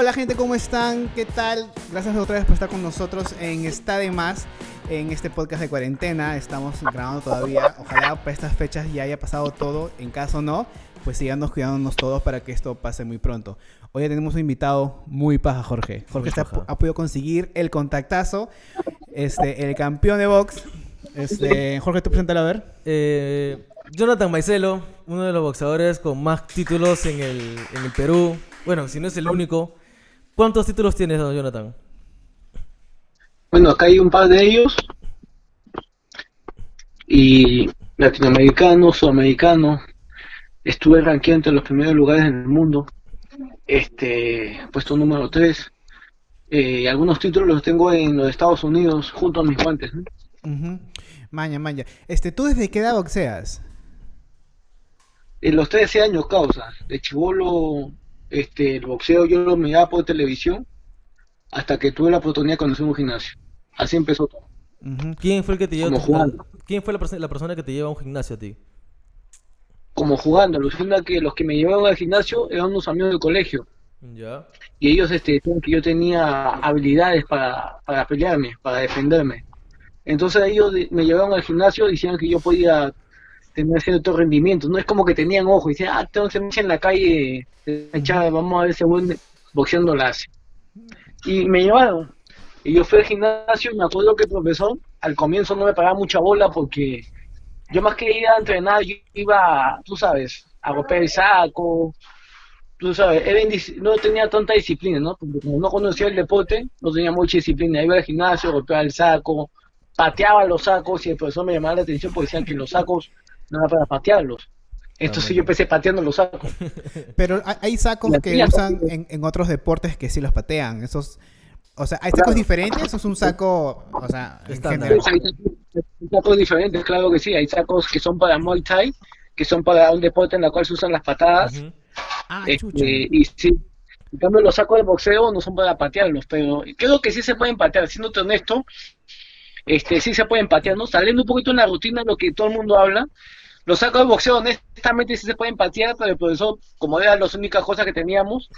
Hola gente, ¿cómo están? ¿Qué tal? Gracias otra vez por estar con nosotros en Está de Más, en este podcast de cuarentena. Estamos grabando todavía. Ojalá para estas fechas ya haya pasado todo. En caso no, pues sigamos cuidándonos todos para que esto pase muy pronto. Hoy ya tenemos un invitado muy paja, Jorge. Jorge está- ha podido conseguir el contactazo, este, el campeón de box. Este, Jorge, tú preséntalo a ver. Eh, Jonathan Maicelo, uno de los boxeadores con más títulos en el, en el Perú. Bueno, si no es el único. ¿Cuántos títulos tienes, don Jonathan? Bueno, acá hay un par de ellos. Y latinoamericano, sudamericano. Estuve rankeado entre los primeros lugares en el mundo. Este, puesto número 3. algunos títulos los tengo en los Estados Unidos junto a mis guantes. Maña, maña. Este, ¿tú desde qué edad boxeas? En los 13 años causa. De chivolo, este, el boxeo yo lo miraba por televisión hasta que tuve la oportunidad de conocer un gimnasio. Así empezó todo. ¿Quién fue el que te llevó jugando. ¿Quién fue la, perso- la persona que te lleva a un gimnasio a ti? Como jugando, alucina que los que me llevaban al gimnasio eran unos amigos del colegio. Ya. y ellos este, decían que yo tenía habilidades para, para pelearme, para defenderme. Entonces ellos me llevaron al gimnasio y decían que yo podía tener cierto rendimiento. No es como que tenían ojo y decían, ah, entonces me en la calle, vamos a ver buen boxeando la hace. Y me llevaron. Y yo fui al gimnasio y me acuerdo que el profesor al comienzo no me pagaba mucha bola porque yo más que ir a entrenar, yo iba, tú sabes, a golpear el saco, tú sabes, no tenía tanta disciplina, ¿no? Porque como no conocía el deporte, no tenía mucha disciplina. Iba al gimnasio, golpeaba el saco, pateaba los sacos y el profesor me llamaba la atención porque decían que los sacos no era para patearlos. Entonces yo empecé pateando los sacos. Pero hay- sacos que tía usan en, en otros deportes que sí los patean. Esos, o sea, ¿hay sacos Claro. diferentes o es un saco, o sea, en Estándar. Hay sacos- hay sacos diferentes, claro que sí. Hay sacos que son para Muay Thai, que son para un deporte en el cual se usan las patadas. Ah, Este, chucha. y sí, en cambio los sacos de boxeo no son para patearlos, pero creo que sí se pueden patear, siéndote honesto, este sí se pueden patear, ¿no? Saliendo un poquito en la rutina de lo que todo el mundo habla, los sacos de boxeo honestamente sí se pueden patear, pero el profesor, como eran las únicas cosas que teníamos,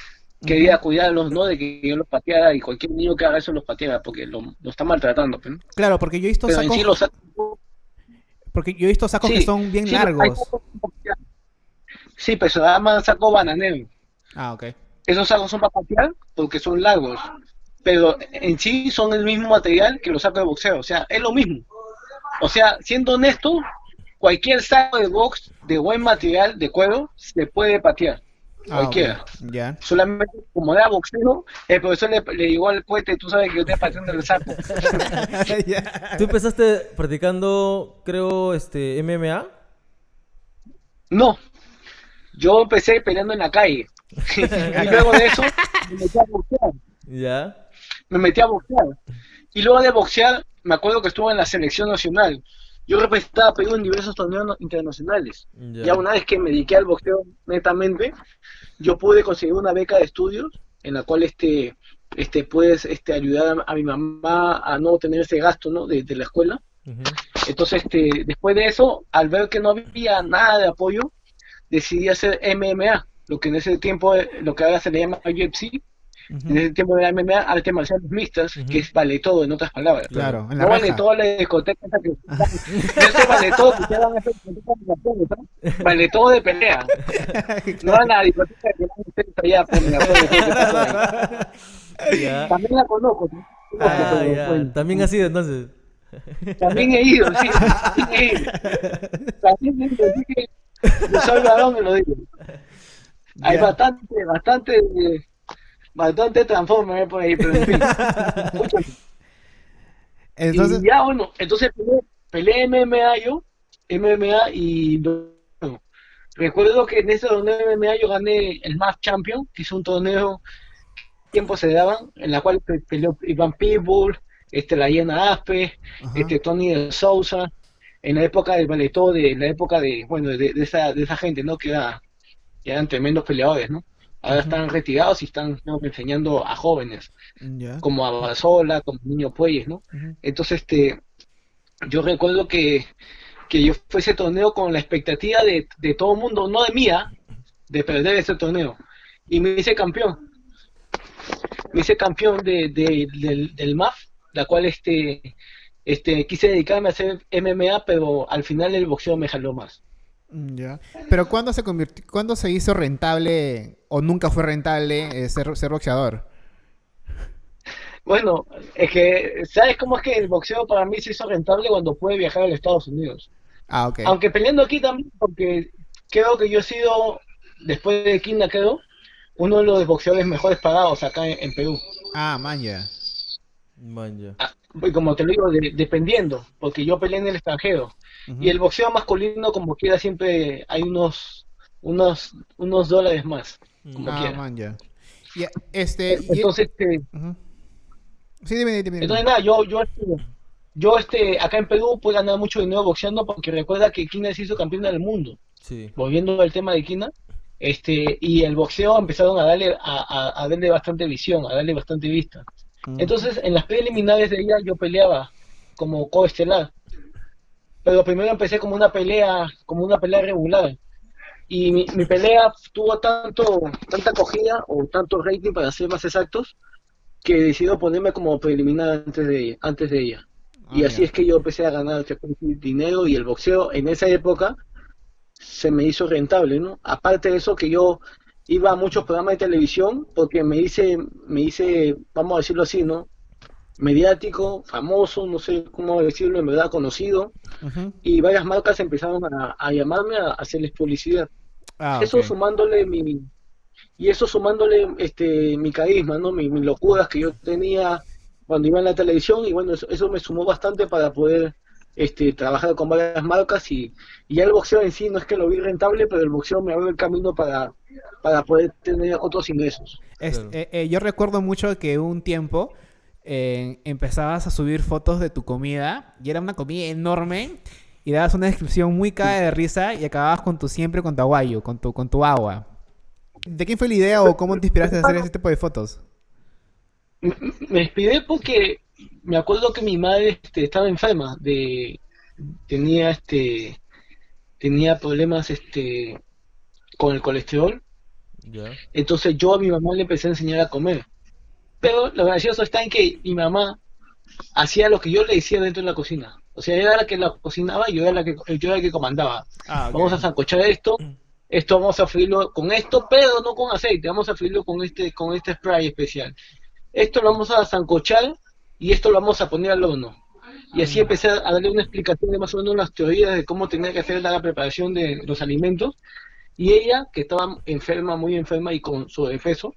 quería cuidarlos, ¿no? De que yo los pateara y cualquier niño que haga eso los pateara, porque lo, lo está maltratando, pues, ¿no? Claro, porque yo he visto Pero en sacos, sí los sacos... porque yo he visto sacos sí, que son bien sí, largos. Sí, pero se llaman saco bananero. Ah, ok. Esos sacos son para patear porque son largos, pero en sí son el mismo material que los sacos de boxeo, o sea, es lo mismo. O sea, siendo honesto, cualquier saco de box de buen material, de cuero, se puede patear. Ah. Cualquiera. Ya. Solamente, como era boxeo, el profesor le, le llegó al cohete, tú sabes que yo estoy pateando el saco. Ya. ¿Tú empezaste practicando, creo, este, MMA? No, yo empecé peleando en la calle. y luego de eso, me metí a boxear. Ya. me metí a boxear. Y luego de boxear, me acuerdo que estuve en la selección nacional. Yo representaba a Perú en diversos torneos internacionales. Ya. Ya una vez que me dediqué al boxeo netamente, yo pude conseguir una beca de estudios en la cual este, este puedes este, ayudar a, a mi mamá a no tener ese gasto ¿no? de, de la escuela. Entonces, este, después de eso, al ver que no había nada de apoyo, decidí hacer MMA, lo que en ese tiempo, lo que ahora se le llama UFC, Ujú. en ese tiempo era MMA, artes marciales mixtas, Ujú. que es vale todo, en otras palabras. Claro, en la No vale todo la discoteca esa que Eso vale todo que discotecas de Miraflores, ¿no? Vale todo de pelea. No a la discoteca que van ustedes allá por Miraflores, ¿qué pasa ahí? Ya. También la conozco. ¿no? Ah, Pero, bueno, También así entonces. También he ido, sí. También he ido. También he ido, así que yo soy varón y lo digo. Hay bastante, bastante, eh, bastante transformer por ahí, pero en fin. Entonces, y ya, bueno, entonces peleé, peleé MMA yo, MMA y bueno, recuerdo que en ese torneo de MMA yo gané el MAF Champion, que es un torneo que tiempo se daban, en la cual pe- peleó Iván Pitbull, este, la Llena Aspe, Ajá. este, Tony de Sousa, en la época del Baletó, de la época de, bueno, de, de esa, de esa gente, ¿no? Que, era- que eran tremendos peleadores, ¿no? Ahora están retirados y están enseñando a jóvenes como a Basola, como Niño Puelles, ¿no? Entonces, este, yo recuerdo que, que yo fue ese torneo con la expectativa de, de todo el mundo, no de mía, de perder ese torneo. Y me hice campeón. me hice campeón de, de- del, del MAF, la cual este, este, quise dedicarme a hacer MMA, pero al final el boxeo me jaló más. Mm, Ya. Pero ¿cuándo se convirtió, cuándo se hizo rentable o nunca fue rentable eh, ser, ser boxeador? Bueno, es que, ¿sabes cómo es que el boxeo para mí se hizo rentable cuando pude viajar a los Estados Unidos? Ah, ok. Aunque peleando aquí también, porque creo que yo he sido, después de Quina, creo, uno de los boxeadores mejores pagados acá en, en Perú. Ah, man, ya. Man, ya. Ah, y como te lo digo, de- dependiendo, porque yo peleé en el extranjero. Y el boxeo masculino, como quiera, siempre hay unos, unos, unos dólares más. como Ah, quiera. man, ya. Y, este, y- Entonces, este. Sí, dime, dime, dime. entonces nada, yo, yo, este, yo este, acá en Perú puedo ganar mucho dinero boxeando porque recuerda que Quina se hizo campeón del mundo. Sí. volviendo al tema de Quina, este, y el boxeo empezaron a darle, a, a- a darle bastante visión, a darle bastante vista. Ujú. Entonces, en las preliminares de ella yo peleaba como coestelar. Pero primero empecé como una pelea, como una pelea regular. Y mi, mi pelea tuvo tanto, tanta acogida, o tanto rating para ser más exactos, que decidió ponerme como preliminar antes de, antes de ella. Y Ah, así ya. es que yo empecé a ganar dinero y el boxeo en esa época se me hizo rentable, ¿no? Aparte de eso que yo iba a muchos programas de televisión porque me hice, me hice, vamos a decirlo así, ¿no? Mediático, famoso, no sé cómo decirlo, en verdad conocido, y varias marcas empezaron a, a llamarme a hacerles publicidad. Ah, Eso sumándole mi y eso sumándole este mi carisma, ¿no? Mi- mis locuras que yo tenía cuando iba en la televisión y bueno, eso, eso me sumó bastante para poder este trabajar con varias marcas y, y ya el boxeo en sí no es que lo vi rentable, pero el boxeo me abrió el camino para para poder tener otros ingresos. Es- eh, eh, yo recuerdo mucho que un tiempo eh, empezabas a subir fotos de tu comida y era una comida enorme y dabas una descripción muy caga de risa y acababas con tu siempre con tu aguayo, con tu, con tu agua. ¿De quién fue la idea o cómo te inspiraste a hacer ese tipo de fotos? Me, inspiré porque me acuerdo que mi madre este, estaba enferma de tenía este tenía problemas este con el colesterol. Entonces yo a mi mamá le empecé a enseñar a comer. Pero lo gracioso está en que mi mamá hacía lo que yo le decía dentro de la cocina. O sea, ella era la que la cocinaba y yo era la que, yo era el que comandaba. Ah, ok. Vamos a sancochar esto, esto vamos a freírlo con esto, pero no con aceite, vamos a freírlo con este, con este spray especial. Esto lo vamos a sancochar y esto lo vamos a poner al horno. Y así empecé a darle una explicación de más o menos las teorías de cómo tenía que hacer la preparación de los alimentos. Y ella, que estaba enferma, muy enferma y con sobrepeso,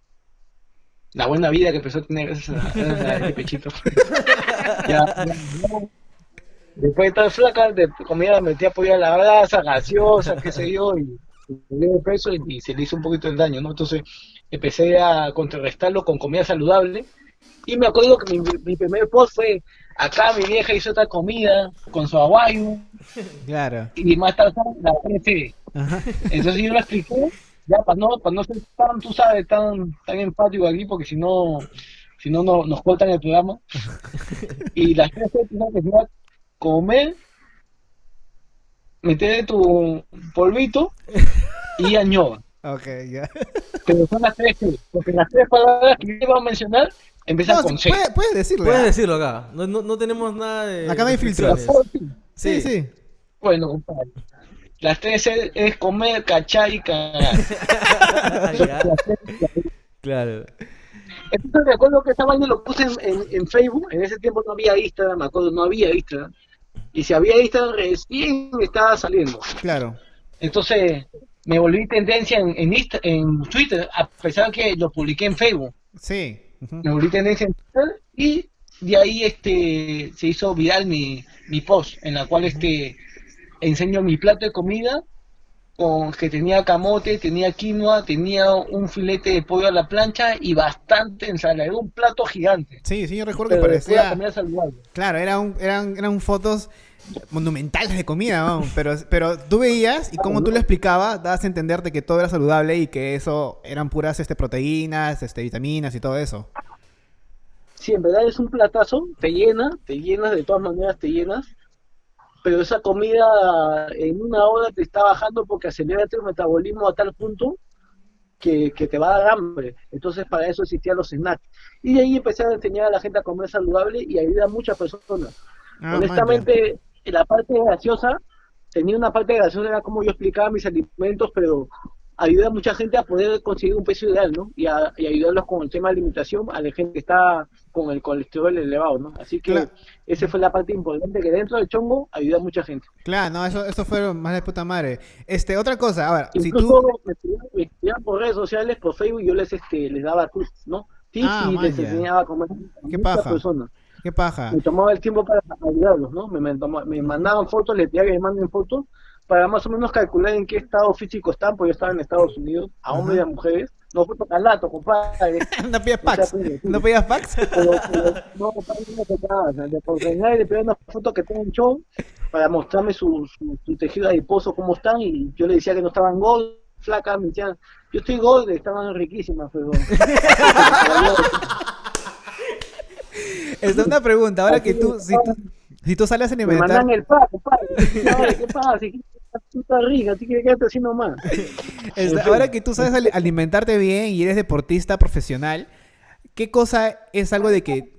la buena vida que empezó a tener gracias a, gracias a pechito. ya, ya, ya. Después de estar flaca, de comida metía apoyar la grasa, gaseosa, qué sé yo, y de peso y, y se le hizo un poquito de daño, ¿no? Entonces empecé a contrarrestarlo con comida saludable. Y me acuerdo que mi, mi primer post fue, acá mi vieja hizo esta comida con su aguayo, Claro. y más tarde la PC. Entonces yo lo expliqué, ya para no, para no ser tan, tú sabes, tan, tan empático aquí, porque si no, si no, no nos cortan el programa. Y las tres que se llama comer, meter tu polvito y añoa. Ok, ya. Pero son las tres porque las tres palabras que yo iba a mencionar empiezan No, con sí, C. puede- puedes decirlo. Puedes decirlo acá. No, no, no tenemos nada de. Acá no hay filtros. Sí, Sí. sí. Bueno, compadre. Las tres C es comer, cachar y cagar. Claro. Entonces me acuerdo que esta vaina lo puse en, en- en Facebook, en ese tiempo no había Instagram, me acuerdo, no había Instagram. Y si había Instagram recién estaba saliendo. Claro. Entonces me volví tendencia en, en, Insta- en Twitter, a pesar que lo publiqué en Facebook. Sí. Me volví tendencia en Twitter y de ahí este se hizo viral mi, mi post, en la cual este enseño mi plato de comida con que tenía camote, tenía quinoa, tenía un filete de pollo a la plancha y bastante ensalada, era un plato gigante. Sí, sí, yo recuerdo que Pero parecía. comida saludable. Claro, era un- eran, eran fotos monumentales de comida, vamos, pero, pero tú veías y como tú lo explicabas, dabas a entender de que todo era saludable y que eso eran puras este, proteínas, este, vitaminas y todo eso. Sí, en verdad es un platazo, te llena, te llenas, de todas maneras te llenas, pero esa comida en una hora te está bajando porque acelera tu metabolismo a tal punto que, que te va a dar hambre. Entonces para eso existían los snacks. Y de ahí empecé a enseñar a la gente a comer saludable y ayudar a muchas personas. Ah, Honestamente, la parte graciosa, tenía una parte graciosa, era como yo explicaba mis alimentos, pero ayuda a mucha gente a poder conseguir un peso ideal, ¿no? Y, a, y ayudarlos con el tema de alimentación a la gente que está con el colesterol elevado, ¿no? Así que Claro. esa fue la parte importante, que dentro del chongo ayuda a mucha gente. Claro, no, eso, eso fue más de puta madre. Este, otra cosa, ahora, si Incluso tú... me, me por redes sociales, por Facebook, yo les este les daba tips, ¿no? Tips Ah, y les man, enseñaba a comer a Qué paja. personas. ¿Qué paja? me tomaba el tiempo para ayudarlos, ¿no? Me, me, me mandaban fotos, les pedía que me manden fotos para más o menos calcular en qué estado físico están, porque yo estaba en Estados Unidos, a hombres y a mujeres. No fue para lato, compadre. ¿No pedías fax? ¿No pedías fax? Pero, pero no, compadre, no por general le una foto que tenga un show para mostrarme su, su, su tejido adiposo, cómo están, y yo le decía que no estaban gold, flacas, me decían, yo estoy gold, estaban riquísimas, pero... Esta es una pregunta, ahora que tú, si tú, si tú sales a Me alimentar... mandan el pack, compadre. ¿Qué pasa? Tú estás rica, así que quédate así nomás. Ahora que tú sabes ali- alimentarte bien y eres deportista profesional, ¿qué cosa es algo de que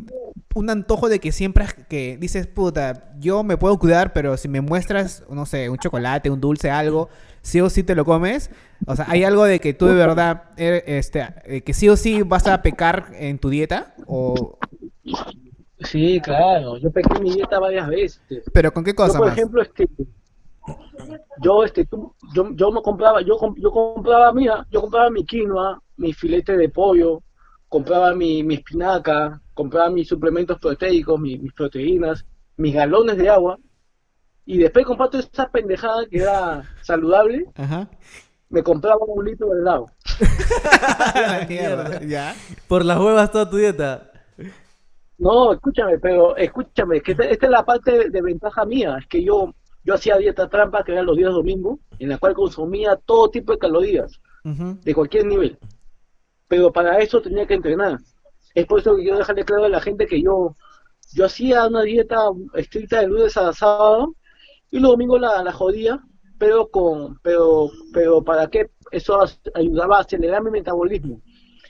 un antojo de que siempre que dices, puta, yo me puedo cuidar, pero si me muestras, no sé, un chocolate, un dulce, algo, sí o sí te lo comes? O sea, ¿hay algo de que tú de verdad, eh, este, eh, que sí o sí vas a pecar en tu dieta? O, Sí, claro. Yo pequé mi dieta varias veces. ¿Pero con qué Yo, cosa por más? ejemplo, este, yo, este, yo, yo no compraba, yo, yo compraba, mira, yo compraba mi quinoa, mi filete de pollo, compraba mi, mi espinaca, compraba mis suplementos proteicos, mi- mis proteínas, mis galones de agua, y después de comprar toda esa pendejada que era saludable, Ajá. me compraba un litro de helado. La mierda, ¿Ya? Por las huevas toda tu dieta. No, escúchame, pero escúchame, que esta, esta es la parte de, de ventaja mía, es que yo, yo hacía dieta trampa, que eran los días domingos, en la cual consumía todo tipo de calorías, de cualquier nivel. Pero para eso tenía que entrenar. Es por eso que yo dejarle claro a la gente que yo, yo hacía una dieta estricta de lunes a sábado y los domingos la, la jodía, pero con, pero, pero para qué eso ayudaba a acelerar mi metabolismo.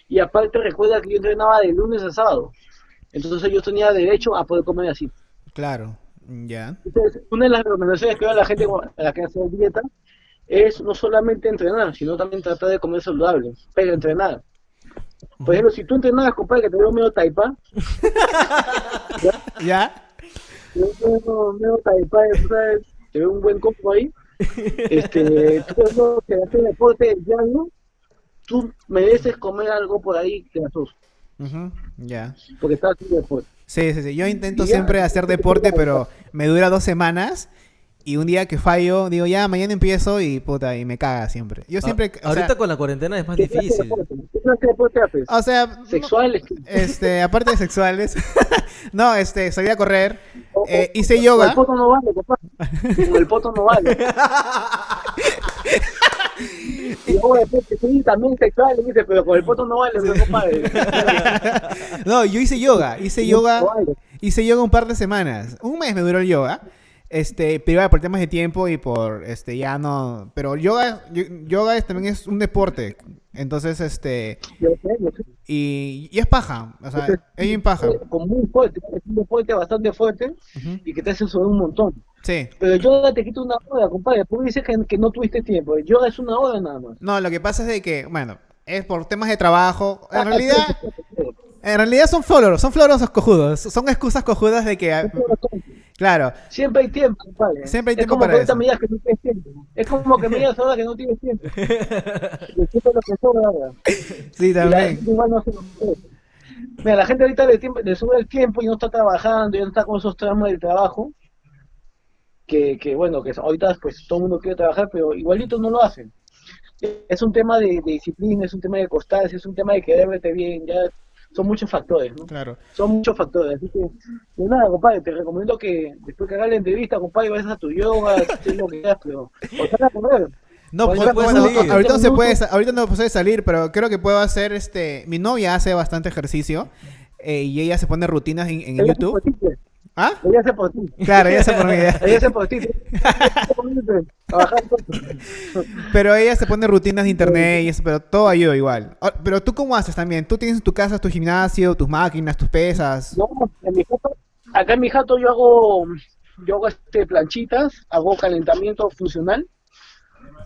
Y aparte recuerda que yo entrenaba de lunes a sábado. Entonces yo tenía derecho a poder comer así. Claro, ya. Entonces, una de las recomendaciones que doy a la gente a la que hace dieta es no solamente entrenar, sino también tratar de comer saludable, pero entrenar. Por ejemplo, si tú entrenas, compadre, que te veo medio taipa, ¿Ya? yo te veo medio taipa, sabes, te veo un buen compo ahí, este, tú ves que haces deporte diario, tú mereces comer algo por ahí grasoso, Ujú, Ya. porque estás haciendo deporte. Sí, sí, sí. Yo intento ya. siempre hacer deporte, pero me dura dos semanas. Y un día que fallo, digo, ya, mañana empiezo y puta, y me caga siempre. Yo siempre, Ah, o sea, ahorita con la cuarentena es más ¿Qué difícil. ¿Qué deporte haces? o sea, no- ¿Sexuales? este, aparte de sexuales, no, este, salí a correr, O- eh, o- hice Con el yoga, poto no vale. Con el poto no vale. Y luego después que sí, también sexual, dice, pero con el poto no vale, pero compadre. no, yo hice yoga, hice No yoga, hice yoga un par de semanas, un mes me duró el yoga, este, pero por temas de tiempo y por, este, ya no, pero yoga, yo- yoga es- también es un deporte, entonces, este, y, y es paja, o sea, es bien paja. Es como muy fuerte, es un deporte bastante fuerte Ujú. y que te hace subir un montón. Sí. Pero yoga te quita una hora, compadre. Tú dices que, que no tuviste tiempo. Yoga es una hora nada más. No, lo que pasa es de que, bueno, es por temas de trabajo. Ah, En realidad, en realidad son floros, son floros cojudos. Son excusas cojudas de que, claro, Siempre hay tiempo, compadre. Siempre hay es tiempo como para eso. me digas que no tienes tiempo. Es como que me digas ahora que no tienes tiempo. Lo que sobra ahora. sí, Y la también. gente igual no se lo cree. Mira, la gente ahorita le, tiempo- le sube el tiempo y no está trabajando, y no está con esos tramos del trabajo. Que, que bueno, que ahorita pues todo el mundo quiere trabajar, pero igualito no lo hacen. Es un tema de, de disciplina, es un tema de constancia, es un tema de querer verte bien, ya son muchos factores, ¿no? Claro. Son muchos factores, así que, pues nada, compadre, te recomiendo que después que hagas la entrevista, compadre, vayas a tu yoga, lo que quieras, pero, o salga a correr. No, Pues pues, salir. ahorita no se puede, ahorita no puede salir, pero creo que puedo hacer este. Mi novia hace bastante ejercicio eh, y ella se pone rutinas en, en YouTube. ¿Ah? Ella hace por ti. Claro, ella se por mí. Ella hace por ti. Pero ella se pone rutinas de internet y eso, pero todo ayuda igual. Ah, Pero tú cómo haces también? ¿Tú tienes en tu casa tu gimnasio, tus máquinas, tus pesas? No, en mi jato, acá en mi jato yo hago, yo hago este planchitas, hago calentamiento funcional.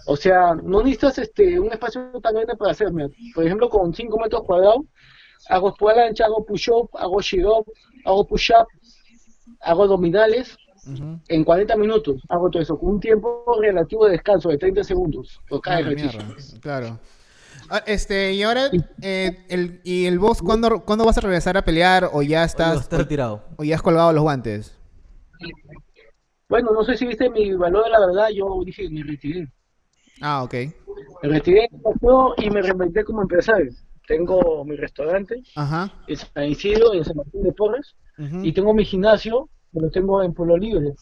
O sea, no necesitas este un espacio tan grande para hacerme. Por ejemplo, con 5 metros cuadrados, hago espalda ancha, hago push-up, hago sit-up, hago push-up, hago abdominales. En 40 minutos hago todo eso, con un tiempo relativo de descanso de 30 segundos por cada Ah, ejercicio. mierda, Claro. Ah, este, y ahora, eh, el, ¿y el boss cuándo, cuándo vas a regresar a pelear o ya Estás estás, retirado. o ya has colgado los guantes? Bueno, no sé si viste mi valor de la verdad, yo dije me retiré. Ah, ok. Me retiré y me reinventé como empresario. Tengo mi restaurante Ajá. en San Isidro, en San Martín de Porres, Ujú. y tengo mi gimnasio, que lo tengo en Pueblo Libre.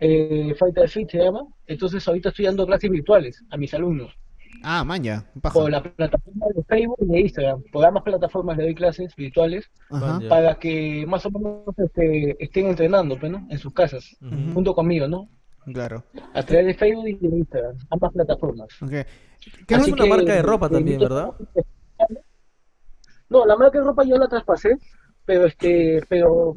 Eh, Fighter Fit se llama. Entonces ahorita estoy dando clases virtuales a mis alumnos Ah, maña, por la plataforma de Facebook y de Instagram. Por ambas plataformas le doy clases virtuales Ajá. Para que más o menos este, estén entrenando pues, ¿no? en sus casas, junto conmigo, ¿no? Claro. A través de Facebook y de Instagram, ambas plataformas. Ok. ¿Qué Tienes Así una que, marca de ropa también, ¿verdad? No, la marca de ropa yo la traspasé, pero este, pero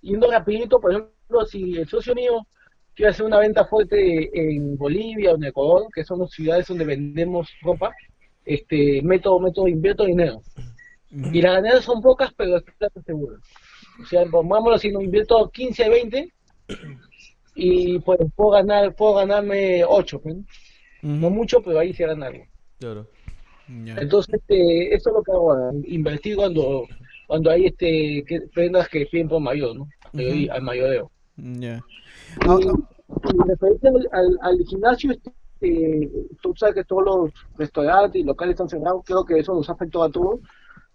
yendo rapidito, por ejemplo, si el socio mío quiere hacer una venta fuerte en Bolivia o en Ecuador, que son las ciudades donde vendemos ropa, este, meto, meto, invierto dinero. Y las ganancias son pocas, pero es plata segura. O sea, pongámoslo así, no invierto 15, 20 y pues puedo ganar, puedo ganarme 8, pues, ¿no? Mucho, pero ahí se gana algo. Claro. Ya. Entonces, este, eso es lo que hago invertir cuando, cuando hay este, que, prendas que piden por mayor, ¿no? Ujú. ahí al mayoreo. Ya. Y, Ah, y referente al, al, al gimnasio, este, tú sabes que todos los restaurantes y locales están cerrados, creo que eso nos afectó a todos,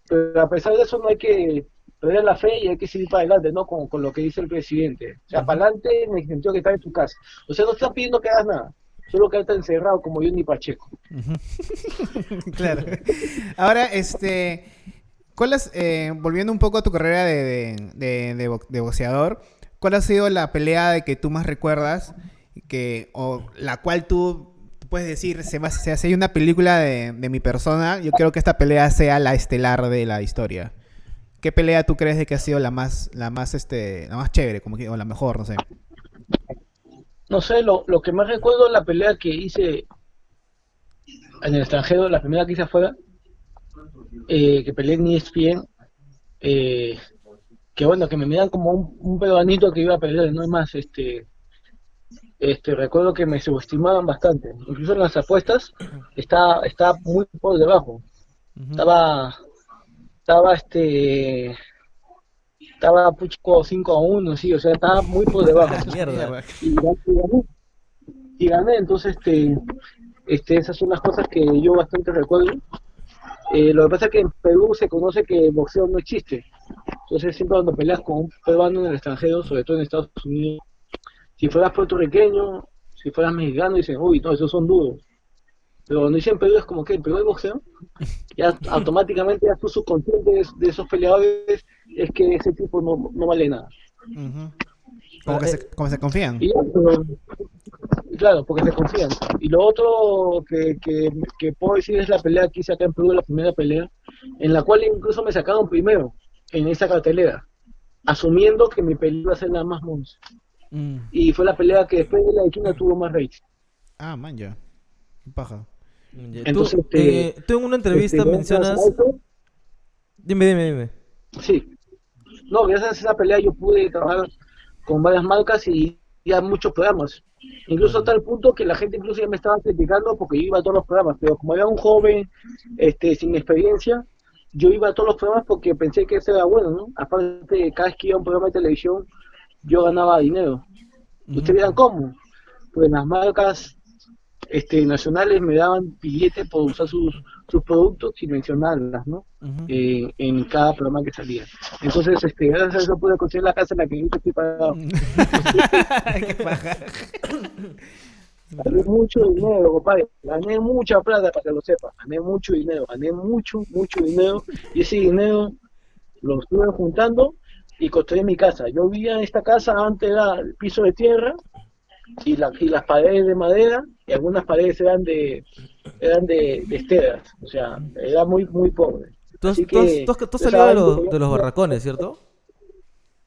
pero a pesar de eso no hay que perder la fe y hay que seguir para adelante, ¿no? Con, con lo que dice el presidente. O sea, para adelante en el sentido que estás en tu casa. O sea, no estás pidiendo que hagas nada, solo que estás encerrado como yo ni Pacheco. claro. Ahora, este, ¿cuál eh, volviendo un poco a tu carrera de, de, de- de bo- de boxeador, cuál ha sido la pelea de que tú más recuerdas, que, o la cual tú puedes decir, se, va- se hace una película de, de mi persona, yo creo que esta pelea sea la estelar de la historia. ¿Qué pelea tú crees de que ha sido la más, la más, este, la más chévere, como que, o la mejor, no sé? No sé, lo, lo que más recuerdo es la pelea que hice en el extranjero, la primera que hice afuera, eh, que peleé en ESPN, eh, que bueno, que me miran como un, un peruanito que iba a pelear, no es más, este, este, recuerdo que me subestimaban bastante, incluso en las apuestas estaba, estaba muy por debajo, estaba, estaba este, estaba pucho 5 a 1, sí, o sea, estaba muy por debajo Mierda. y gané, y gané. Entonces este, este, esas son las cosas que yo bastante recuerdo. Eh, lo que pasa es que en Perú se conoce que el boxeo no existe. Entonces siempre cuando peleas con un peruano en el extranjero, sobre todo en Estados Unidos, si fueras puertorriqueño, si fueras mexicano, dicen, uy, no, esos son duros. Pero cuando dicen Perú es como que en Perú hay boxeo, ya automáticamente ya tu subconsciente de, de esos peleadores es que ese tipo no, no vale nada. Como que se, como se confían. Y pero- claro, porque se confían. Y lo otro que, que, que puedo decir es la pelea que hice acá en Perú, la primera pelea, en la cual incluso me sacaron primero en esa cartelera, asumiendo que mi pelea iba a ser la más monza. Mm. Y fue la pelea que después de la de China tuvo más rating. Ah, man, ya. Paja. Entonces, tú, este, eh, tú en una entrevista Este, mencionas... Dime, dime, dime. Sí. No, gracias a esa pelea yo pude trabajar con varias marcas y ya muchos programas. Incluso hasta el punto que la gente incluso ya me estaba criticando porque yo iba a todos los programas, pero como era un joven este sin experiencia, yo iba a todos los programas porque pensé que eso era bueno, ¿no? Aparte, cada vez que iba a un programa de televisión, yo ganaba dinero. Ustedes dirán, ¿cómo? Pues las marcas este, nacionales me daban billetes por usar sus, sus productos sin mencionarlas, ¿no? Eh, en cada programa que salía. Entonces, este, gracias a eso pude conseguir la casa en la que ahorita estoy pagado. Gané mucho dinero, compadre. Gané mucha plata, para que lo sepa. Gané mucho dinero, gané mucho, mucho dinero. Y ese dinero lo estuve juntando y construí mi casa. Yo vivía en esta casa, antes era el piso de tierra y, la, y las paredes de madera y algunas paredes eran de eran de, de esteras, o sea, era muy muy pobre. Tú has, tú has- que, tú has- tú has o salido sea, de los, de los barracones, ¿cierto?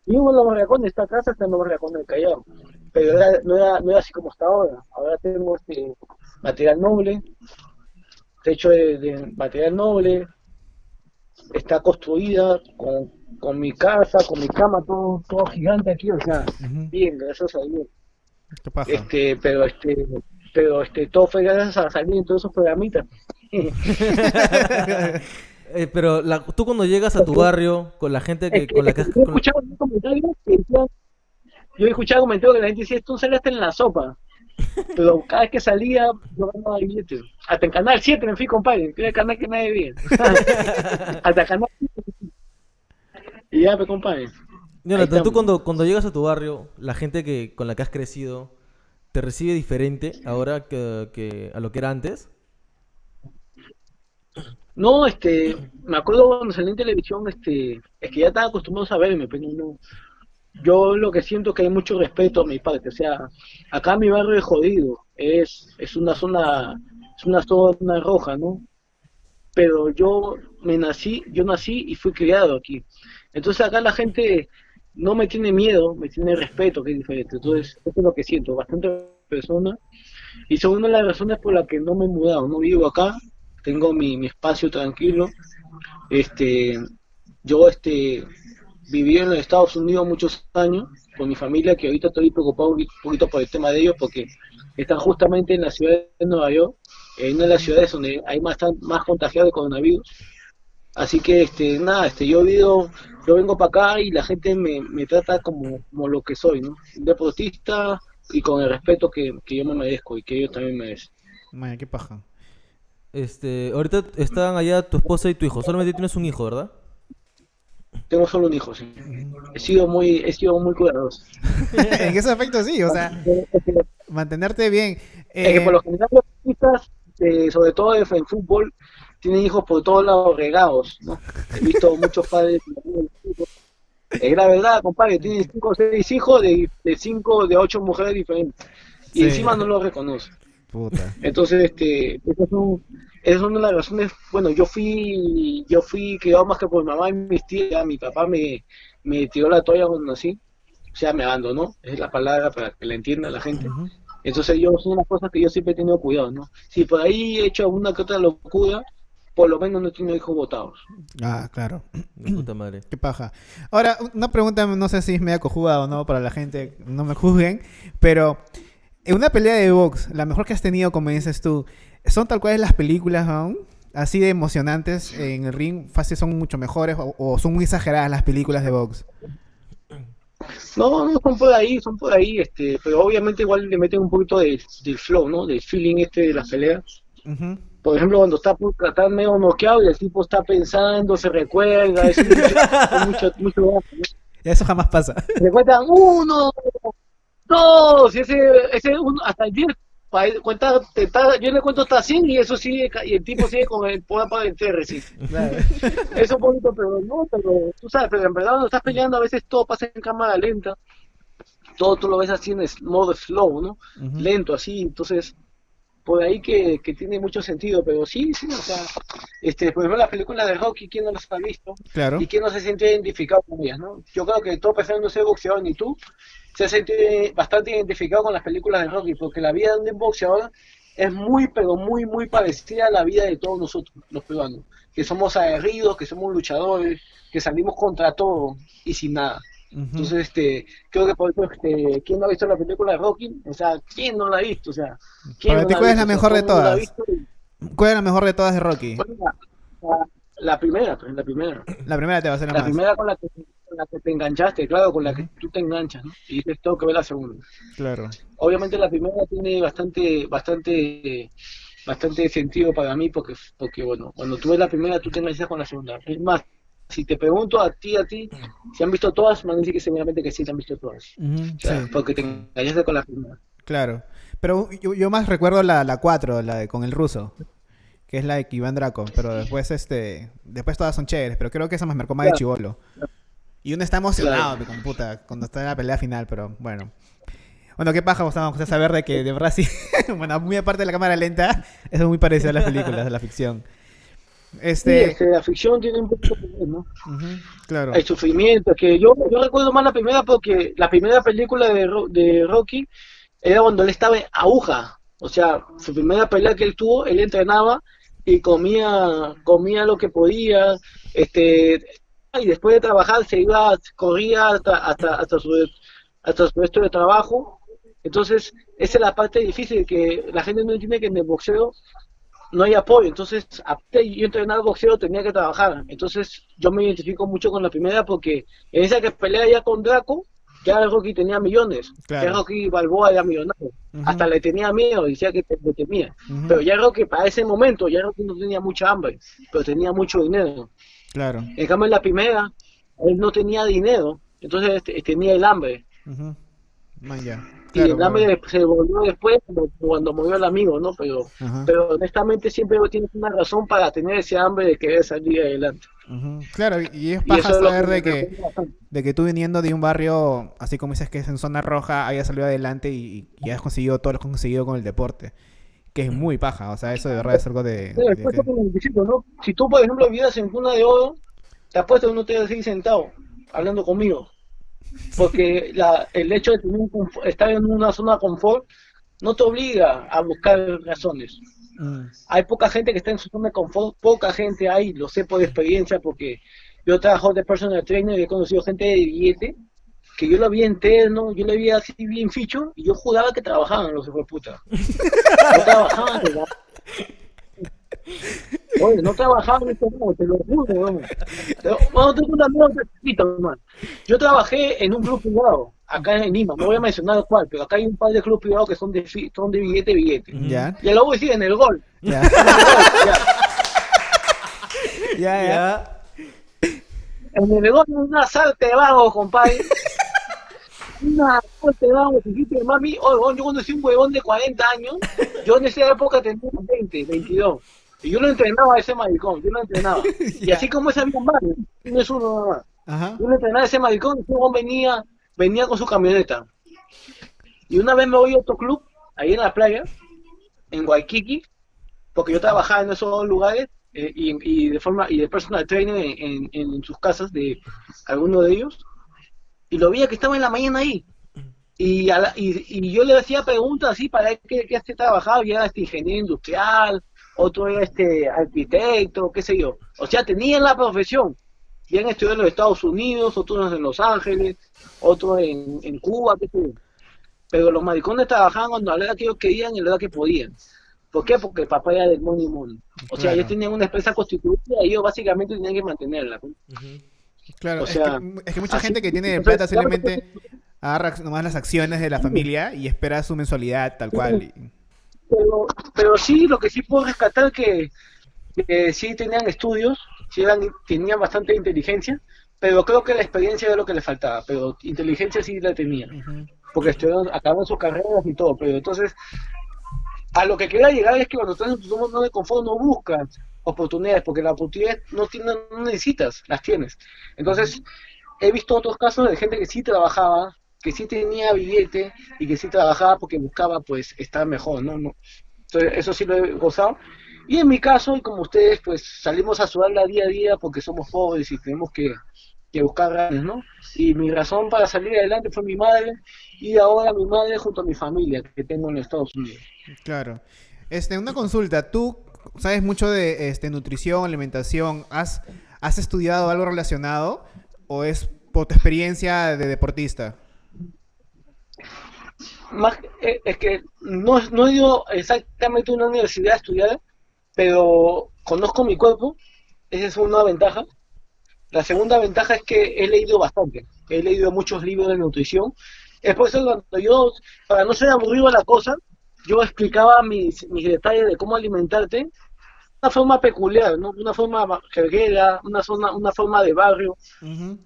Vivo en los barracones, esta casa está en los barracones del Callao, pero era- no, era, no era así como está ahora. Ahora tengo este material noble, techo de, de material noble, está construida con, con mi casa, con mi cama, todo, todo gigante aquí, o sea, bien, gracias a Dios. ¿Qué paja? Este, pero este, pero este, todo fue gracias a salir en todos esos programitas. Eh, pero la- tú cuando llegas a tu barrio con la gente que, Es que- con la es que que has- yo he con- escuchado un comentario que decían- yo he escuchado comentarios que la gente decía, tú saliste en la sopa. Pero cada vez que salía, yo ganaba billetes. Hasta en Canal 7 me fui, compadre, que era el canal que nadie veía. Hasta Canal 7. Y ya, me compadre. Jonathan, tú cuando, cuando llegas a tu barrio, la gente que con la que has crecido te recibe diferente ahora que, a lo que era antes. No, este, me acuerdo cuando salí en televisión, este, es que ya estaba acostumbrado a verme, pero no. Yo lo que siento es que hay mucho respeto a mi parte, o sea, acá mi barrio es jodido, es, es una zona, es una zona roja, ¿no? Pero yo me nací, yo nací y fui criado aquí. Entonces acá la gente no me tiene miedo, me tiene respeto, que es diferente. Entonces, eso es lo que siento, bastante persona. Y son una de las razones por las que no me he mudado, no vivo acá, tengo mi, mi espacio tranquilo. Este, yo este viví en los Estados Unidos muchos años con mi familia, que ahorita estoy preocupado un poquito por el tema de ellos, porque están justamente en la ciudad de Nueva York, en una de las ciudades donde hay más, más contagiados de coronavirus. Así que este, nada, este, yo he vivido, yo vengo para acá y la gente me, me trata como, como lo que soy, ¿no? Deportista y con el respeto que, que yo me merezco y que ellos también merecen. Maya, qué paja. Este, ahorita están allá tu esposa y tu hijo. Solamente tienes un hijo, ¿verdad? Tengo solo un hijo, sí. He sido muy, he sido muy cuidadoso. en ese aspecto sí, o sea, mantenerte bien. es que Eh, por lo general los artistas, eh, sobre todo en fútbol, tienen hijos por todos lados regados, ¿no? He visto muchos padres. Es la verdad, compadre, tienen cinco o seis hijos de, de cinco, de ocho mujeres diferentes. Y Sí. encima no los reconoce. puta. Entonces, este, esas son, esas son las razones, bueno, yo fui, yo fui criado más que por mi mamá y mis tías, mi papá me, me tiró la toalla cuando nací, o sea, me abandonó, es la palabra para que la entienda la gente. Ujú. Entonces yo son unas cosas que yo siempre he tenido cuidado, ¿no? Si por ahí he hecho alguna que otra locura, por lo menos no tenido hijos botados. Ah, claro. De puta madre. Qué paja. Ahora, una pregunta, no sé si es media cojuda o no, para la gente, no me juzguen, pero en una pelea de box, la mejor que has tenido, como dices tú, ¿son tal cual las películas aún? Así de emocionantes en el ring, fácil son mucho mejores o, o son muy exageradas las películas de box. No, no son por ahí, son por ahí, este, pero obviamente igual le meten un poquito de- del flow, ¿no? Del feeling este de las peleas. Ujú. Por ejemplo, cuando está, por- está medio noqueado y el tipo está pensando, se recuerda, es mucho, es mucho, mucho. Eso jamás pasa. Se cuentan uno, dos, y ese, ese uno, hasta el diez, cuenta, te yo le cuento hasta 100 y eso sigue, y el tipo sigue con el poder para el cierre, sí. Claro. Es un poquito, pero no, pero tú sabes, pero en verdad cuando estás peleando a veces todo pasa en cámara lenta, todo tú lo ves así en es- modo slow, ¿no? Lento, así, entonces, por ahí que, que tiene mucho sentido, pero sí, sí, o sea, este, por ejemplo, la película de Rocky, ¿quién no las ha visto? Claro. y quién no se siente identificado con ellas, ¿no? Yo creo que todo persona no ser boxeador ni tú se siente bastante identificado con las películas de Rocky, porque la vida de un boxeador es muy, pero muy, muy parecida a la vida de todos nosotros, los peruanos, que somos aguerridos, que somos luchadores, que salimos contra todo y sin nada. Entonces, este, creo que por eso, este, ¿quién no ha visto la película de Rocky? O sea, ¿quién no la ha visto? O sea, ¿quién Para no ti, ha ¿cuál es la mejor de todas? ¿Cuál es la mejor de todas de Rocky? bueno, la, la- la primera, pues, la primera. La primera te va a ser la, La más. primera con la, que, con la que te enganchaste, claro, con la que tú te enganchas, ¿no? Y dices, tengo que ver la segunda. Claro. Obviamente la primera tiene bastante, bastante, bastante sentido para mí porque, porque bueno, cuando tú ves la primera, tú te enganchas con la segunda. Es más, si te pregunto a ti, a ti, si han visto todas, me van a decir que seguramente que sí, te han visto todas. Ujú, O sea, sí. porque te enganchaste con la primera. Claro. Pero yo, yo más recuerdo la, la 4, la de con el ruso. Que es la de Iván Draco. Pero después, este. Después todas son chéveres. Pero creo que esa me marcó más de Claro. chivolo. Y uno está emocionado, me computa, cuando está en la pelea final, pero bueno. Bueno, qué paja, vamos a saber de que de verdad sí, bueno, muy aparte de la cámara lenta, es muy parecido a las películas, a la ficción. Este... Sí, este, la ficción tiene un poco de claro. Hay sufrimiento, que yo, yo recuerdo más la primera porque la primera película de, Ro- de Rocky era cuando él estaba en aguja, o sea, su primera pelea que él tuvo, él entrenaba y comía, comía lo que podía, este, y después de trabajar se iba, corría hasta, hasta, hasta su, hasta su resto de trabajo, entonces esa es la parte difícil, que la gente no entiende que en el boxeo no hay apoyo. Entonces, yo entrenar boxeo, tenía que trabajar. Entonces, yo me identifico mucho con la primera porque en esa que pelea ya con Draco, ya Rocky tenía millones. Claro. Ya Rocky Balboa era millonario. Hasta le tenía miedo, decía que le temía. Pero ya Rocky, para ese momento, ya Rocky no tenía mucha hambre, pero tenía mucho dinero. Claro. En cambio, en la primera, él no tenía dinero, entonces este, tenía el hambre. Man, ya. Y el hambre se volvió después cuando, murió el amigo, ¿no? Pero Ajá. pero honestamente siempre tienes una razón para tener ese hambre de querer salir adelante. Claro, y- es Y paja es saber que de que, de que tú viniendo de un barrio, así como dices que es en zona roja, hayas salido adelante y, y has conseguido todo lo que has conseguido con el deporte. Que es muy paja, o sea, eso de verdad es algo de... Pero de que- anticipo, ¿no? Si tú, por ejemplo, vivieras en cuna de oro, te apuesto que no te vas a seguir sentado hablando conmigo. Porque la, el hecho de tener un estar en una zona de confort no te obliga a buscar razones. Mm, Hay poca gente que está en su zona de confort, poca gente hay, lo sé por experiencia, porque yo trabajo de personal trainer y he conocido gente de billete que yo lo vi interno, yo lo vi así bien ficho y yo juraba que trabajaban los hijos de puta. No trabajaban, ¿verdad? Oye, no trabajaban en este modo, te lo juro, weón. Pero, Bueno, tengo una anécdota chiquita, man. Yo trabajé en un club privado, acá en Lima, no voy a mencionar cuál, pero acá hay un par de clubes privados que son de, fi- son de billete, billete. Ya, Ya lo voy a decir en el gol. ya, En el gol, ya. ya, ya. Ya. En el negocio una salte de vago, compadre. Una salte de vago, chiquito de mami. Oye, huevón, yo conocí un huevón de 40 años. Yo en esa época tenía 20, 22. Y yo lo entrenaba a ese maricón, yo lo entrenaba. Y Ya. así como ese había varios, no es uno nada más. Ajá. Yo lo entrenaba a ese maricón, ese huevón venía, venía con su camioneta. Y una vez me voy a otro club, ahí en la playa, en Waikiki, porque yo trabajaba en esos dos lugares eh, y, y de forma y de personal trainer en, en- en sus casas de alguno de ellos y lo veía que estaba en la mañana ahí y, a la- y, y yo le hacía preguntas así para ver qué, qué hace trabajaba y era este ingeniero industrial otro era este arquitecto qué sé yo o sea tenían la profesión y han estudiado en los Estados Unidos otros en Los Ángeles otros en, en Cuba qué sé yo pero los maricones trabajaban cuando la hora que ellos querían y la hora que podían ¿Por qué? Porque el papá era del money money. O sea, Claro. ellos tenían una empresa constituida y ellos básicamente tenían que mantenerla. pues. Claro, O es que- es, que, mucha gente que tiene plata simplemente agarra nomás las acciones de la familia y espera su mensualidad tal cual. y- Pero, pero sí, lo que sí puedo rescatar que, que sí tenían estudios, sí eran, tenían bastante inteligencia, pero creo que la experiencia era lo que les faltaba. Pero inteligencia sí la tenían, Ujú. porque estudiaron, acabaron sus carreras y todo. Pero entonces, a lo que quería llegar es que cuando estás en tu zona de confort no buscas oportunidades, porque la oportunidad no, tiene, no necesitas, las tienes. Entonces, he visto otros casos de gente que sí trabajaba, que sí tenía billete y que sí trabajaba porque buscaba pues estar mejor, ¿no? no entonces, eso sí lo he gozado. Y en mi caso, y como ustedes, pues salimos a sudarla día a día porque somos pobres y tenemos que, que buscar ganas, ¿no? Y mi razón para salir adelante fue mi madre y ahora mi madre junto a mi familia que tengo en Estados Unidos. Claro. Este, una consulta, ¿tú sabes mucho de este, nutrición, alimentación? ¿Has, ¿Has estudiado algo relacionado o es por tu experiencia de deportista? Más, eh, es que no, no he ido exactamente a una universidad a estudiar, pero conozco mi cuerpo, esa es una ventaja. La segunda ventaja es que he leído bastante, he leído muchos libros de nutrición. Es por eso cuando yo, para no ser aburrido la cosa, yo explicaba mis, mis detalles de cómo alimentarte de una forma peculiar, ¿no? una forma jerguera, una, zona, una forma de barrio,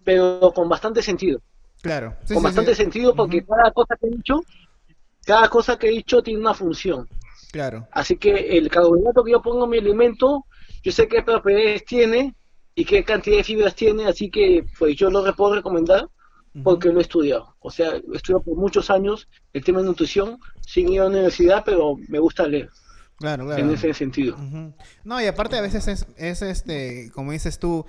pero con bastante sentido Claro. Sí, con sí, bastante sí. sentido porque cada cosa que he dicho, cada cosa que he dicho tiene una función. Claro. Así que el carbohidrato que yo pongo en mi alimento, yo sé qué propiedades tiene y qué cantidad de fibras tiene, así que pues yo lo puedo recomendar porque lo he estudiado. O sea, he estudiado por muchos años el tema de nutrición sin ir a la universidad, pero me gusta leer Claro, claro. en ese sentido. No, y aparte a veces es, es, este, como dices tú,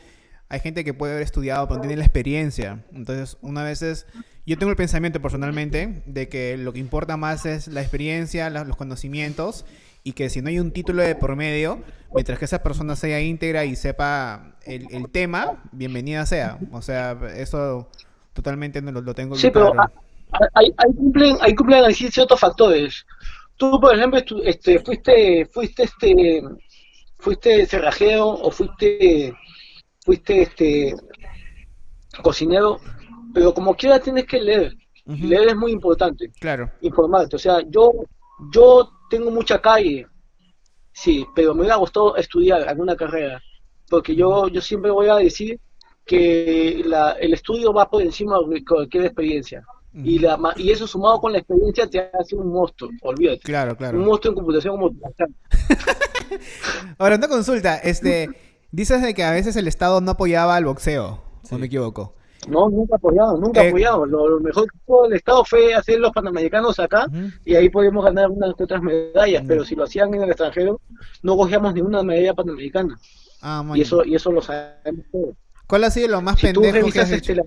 hay gente que puede haber estudiado, pero no tiene la experiencia. Entonces, una vez es, yo tengo el pensamiento personalmente de que lo que importa más es la experiencia, la- los conocimientos, y que si no hay un título de por medio, mientras que esa persona sea íntegra y sepa el, el tema, bienvenida sea. O sea, eso totalmente no lo, lo tengo Sí, pero claro. ah, ahí, ahí cumplen, ahí cumplen así ciertos factores. Tú, por ejemplo, estu- este, fuiste, fuiste, este, fuiste cerrajero o fuiste, fuiste, este, cocinero, pero como quiera tienes que leer. Leer es muy importante, Claro. informarte. O sea, yo, yo tengo mucha calle, sí, pero me hubiera gustado estudiar alguna carrera, porque yo, yo siempre voy a decir que la, el estudio va por encima de cualquier experiencia. Y, la, y eso sumado con la experiencia te hace un monstruo, olvídate. Claro, claro. Un monstruo en computación como Ahora, una consulta, este, dices de que a veces el Estado no apoyaba al boxeo, Sí. o me equivoco. No, nunca apoyado, nunca Eh, apoyado. Lo, lo mejor que tuvo el Estado fue hacer los panamericanos acá y ahí podemos ganar unas que otras medallas, Mm. pero si lo hacían en el extranjero, no cogíamos ninguna medalla panamericana. Ah, Y man. eso, y eso lo sabemos todos. ¿Cuál ha sido lo más Si tú pendejo que revisas has este, hecho?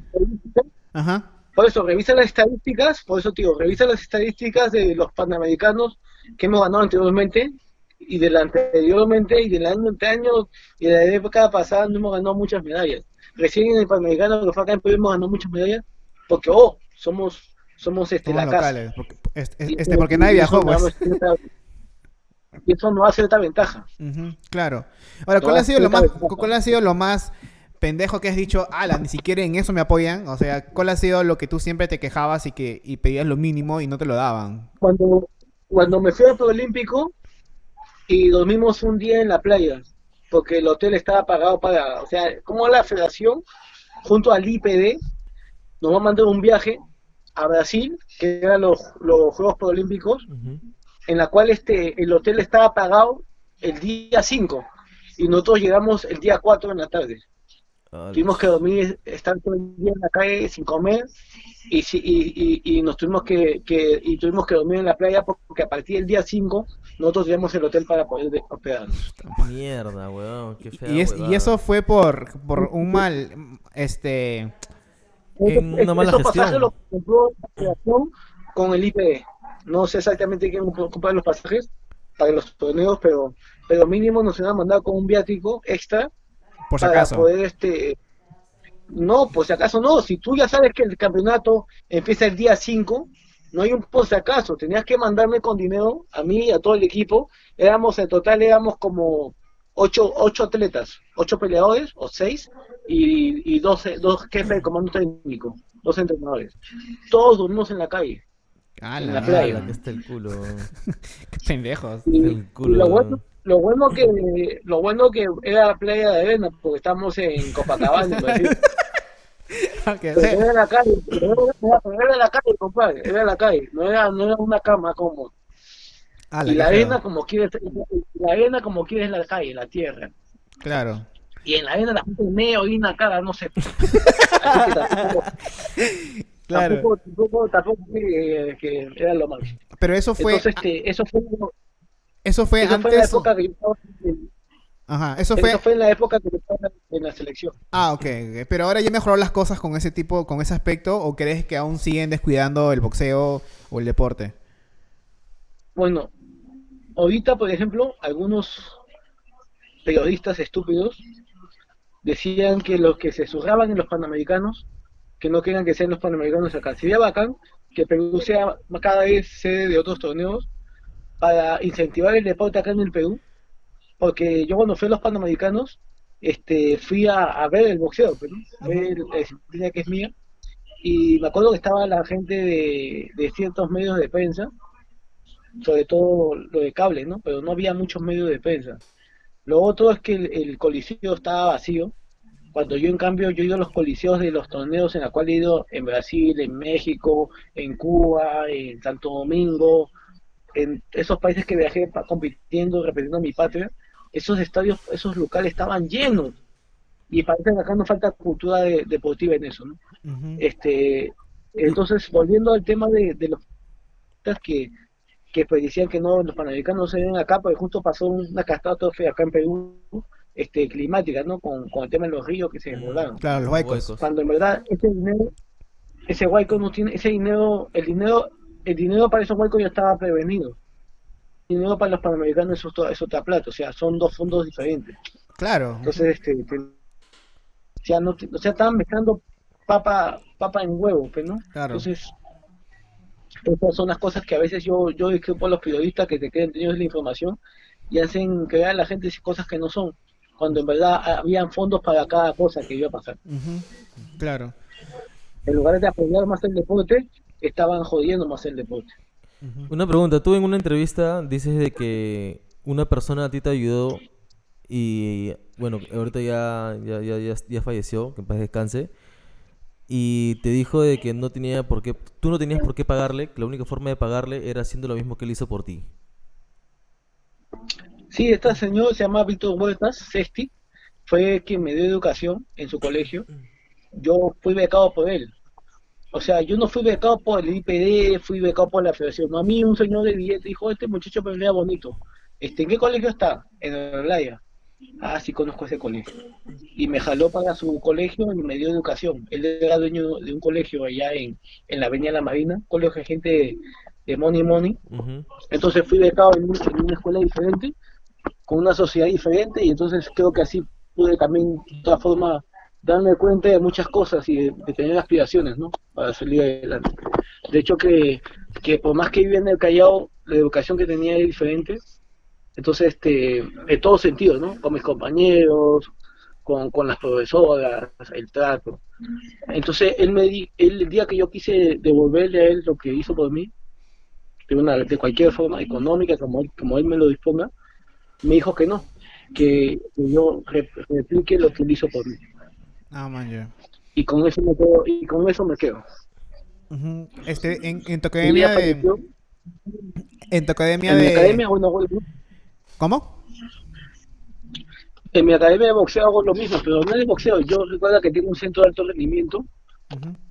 Ajá. por eso, revisa las estadísticas, por eso digo, revisa las estadísticas de los panamericanos que hemos ganado anteriormente y del anteriormente y del año ante año y de la época pasada no hemos ganado muchas medallas. Recién en el panamericano que fue acá en Perú hemos ganado muchas medallas porque, oh, somos, somos este, Somos la casa. Porque, este, este, porque nadie viajó, pues. Y eso nos da cierta ventaja. Claro. Ahora, ¿cuál ha sido lo más, cuál ha sido lo más pendejo que has dicho? Ala, ni siquiera en eso me apoyan. O sea, ¿cuál ha sido lo que tú siempre te quejabas y que y pedías lo mínimo y no te lo daban? Cuando, cuando me fui al Olímpico y dormimos un día en la playa, porque el hotel estaba pagado para, o sea, como la federación, junto al IPD, nos va a mandar un viaje a Brasil, que eran los, los Juegos Ujú. en la cual este, el hotel estaba pagado el día 5 y nosotros llegamos el día 4 en la tarde. Ah, Tuvimos que dormir, estar todo el día en la calle sin comer y, y, y, y nos tuvimos que, que- y tuvimos que dormir en la playa porque a partir del día 5 nosotros teníamos el hotel para poder de- hospedarnos. Mierda, weón. Qué fea Y, es, y eso fue por, por un mal, este... En una mala esos gestión. pasajes los compró la federación con el IPD. No sé exactamente quién compró- comprar los pasajes para los torneos, pero, pero mínimo nos han mandado con un viático extra Por si para acaso. poder este no, por si acaso no, si tú ya sabes que el campeonato empieza el día 5, no hay un por si acaso, tenías que mandarme con dinero a mí y a todo el equipo, éramos en total éramos como ocho, ocho atletas, ocho peleadores o seis y, y dos, dos jefes de comando técnico, dos entrenadores. Todos dormimos en la calle. Ala, en la Ah, playa. la que está el culo. Qué pendejos. El culo. lo bueno, lo bueno que lo bueno que era la playa de arena, porque estamos en Copacabana, Brasil. Que Pero se- era en la calle, era, la calle, compadre, era en la calle, no era, no era una cama como. ala, y qué la arena como quieres, la arena como quieres la calle, la tierra. Claro. Y en la arena la gente me orina cara, no sé. Así que tampoco, Claro. tampoco, tampoco, tampoco que, que era lo malo. Pero eso fue, Entonces, este, eso fue, eso fue eso fue en la antes. época que yo estaba en- Ajá, eso fue. eso fue en la época que estaba en la selección. Ah, ok. Pero ahora ya mejoró las cosas con ese tipo, con ese aspecto, o crees que aún siguen descuidando el boxeo o el deporte? Bueno, ahorita, por ejemplo, algunos periodistas estúpidos decían que los que se zurraban en los panamericanos, que no querían que sean los panamericanos acá. Sería bacán que Perú sea cada vez sede de otros torneos para incentivar el deporte acá en el Perú, porque yo cuando fui a los panamericanos, este, fui a, a ver el boxeo, pero, ver la disciplina que es mía, y me acuerdo que estaba la gente de, de ciertos medios de prensa, sobre todo lo de cable, ¿no? Pero no había muchos medios de prensa. Lo otro es que el, el coliseo estaba vacío. Cuando yo, en cambio, yo he ido a los coliseos de los torneos en los cuales he ido en Brasil, en México, en Cuba, en Santo Domingo, en esos países que viajé compitiendo, representando mi patria, esos estadios, esos locales estaban llenos, y parece que acá nos falta cultura de- deportiva en eso, ¿no? Este, entonces, volviendo al tema de, de los que, que pues decían que no, los panamericanos no se ven acá, porque justo pasó una catástrofe acá en Perú, este, climática, ¿no? Con, con el tema de los ríos que se desbordaron. Claro, los huecos. Huecos. Cuando en verdad ese dinero, ese hueco no tiene, ese dinero, el dinero, el dinero para esos huecos ya estaba prevenido. El dinero para los panamericanos es otra, es otra plata, o sea, son dos fondos diferentes. Claro. Entonces, este, te- o sea, no, o sea, estaban mezclando papa, papa en huevo, pues, ¿no? Claro. Entonces, esas son las cosas que a veces yo, yo discrepo a los periodistas que te creen tenidos la información y hacen creer a la gente cosas que no son, cuando en verdad habían fondos para cada cosa que iba a pasar. Claro. En lugar de apoyar más el deporte, estaban jodiendo más el deporte. Ujú. Una pregunta, tú en una entrevista dices de que una persona a ti te ayudó y bueno, ahorita ya, ya, ya, ya, ya falleció, que en paz descanse, y te dijo de que no tenía por qué, tú no tenías por qué pagarle, que la única forma de pagarle era haciendo lo mismo que él hizo por ti. Sí, este señor se llama Víctor Huertas, Cesti, fue quien me dio educación en su colegio. Yo fui becado por él. O sea, yo no fui becado por el IPD, fui becado por la federación. No, a mí un señor de billete dijo, este muchacho pelea bonito. Este, ¿En qué colegio está? En Olaya. Ah, sí conozco ese colegio. Y me jaló para su colegio y me dio educación. Él era dueño de un colegio allá en, en la Avenida La Marina, colegio de gente de, de Money Money. Entonces fui becado en, en una escuela diferente, con una sociedad diferente, y entonces creo que así pude también, de todas formas, darme cuenta de muchas cosas y de, de tener aspiraciones, ¿no? Para salir adelante. De hecho, que, que por más que vivía en el Callao, la educación que tenía era diferente. Entonces, este, en todo sentido, ¿no? Con mis compañeros, con, con las profesoras, el trato. Entonces, él me di, él, el día que yo quise devolverle a él lo que hizo por mí, de, una, de cualquier forma económica, como como él me lo disponga, me dijo que no, que, yo re- replique lo que él hizo por mí. Ah, man, ya. Y con eso me quedo, y con eso me quedo. Este, en, en tu academia de... En tu academia en mi de... academia, ¿Cómo? en mi academia de boxeo hago lo mismo, pero no es de boxeo, yo recuerdo que tengo un centro de alto rendimiento,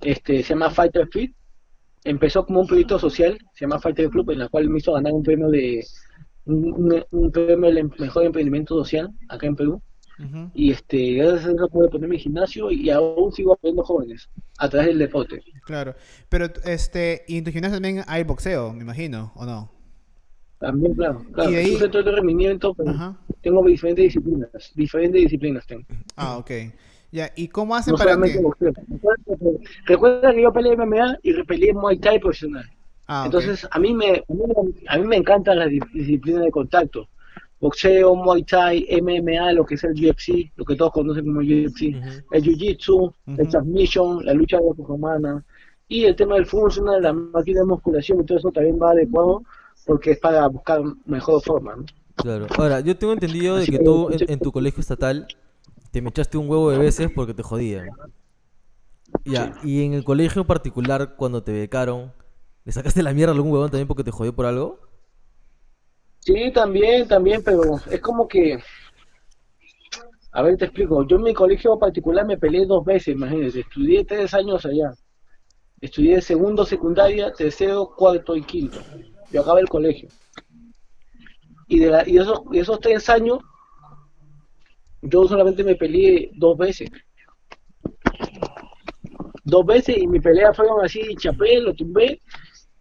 este, se llama Fighter Fit, empezó como un proyecto social, se llama Fighter Club, en la cual me hizo ganar un premio de un, un- premio del mejor emprendimiento social acá en Perú. Y este, gracias a eso pude poner mi gimnasio y aún sigo apoyando jóvenes a través del deporte. Claro. Pero, este, y en tu gimnasio también hay boxeo, me imagino, ¿o no? También, claro, claro. Y de ahí- Es un centro de rendimiento, pero tengo diferentes disciplinas, diferentes disciplinas tengo. Ah, ok. Ya, ¿y cómo hacen No para que...? boxeo. Recuerda que- yo peleé MMA y repeleé Muay Thai profesional. Ah. Entonces, a mí me a mí, me- a mí me encantan las di- disciplinas de contacto. Boxeo, Muay Thai, MMA, lo que es el UFC, lo que todos conocen como UFC, el Jiu-Jitsu, Ujú. el Transmission, la lucha de la humana y el tema del funcional, la máquina de musculación y todo eso también va adecuado porque es para buscar mejor forma. ¿no? Claro. Ahora, yo tengo entendido de que tú en, en tu colegio estatal te me echaste un huevo de veces porque te jodían. Ya, y en el colegio particular, cuando te becaron, ¿le sacaste la mierda a algún huevón también porque te jodió por algo? Sí, también, también, pero es como que, a ver, te explico. Yo en mi colegio particular me peleé dos veces, imagínense. Estudié tres años allá. Estudié segundo, secundaria, tercero, cuarto y quinto. Yo acabé el colegio. Y de, la- y esos, y esos tres años, yo solamente me peleé dos veces. Dos veces y mi pelea fueron así, chapé, lo tumbé,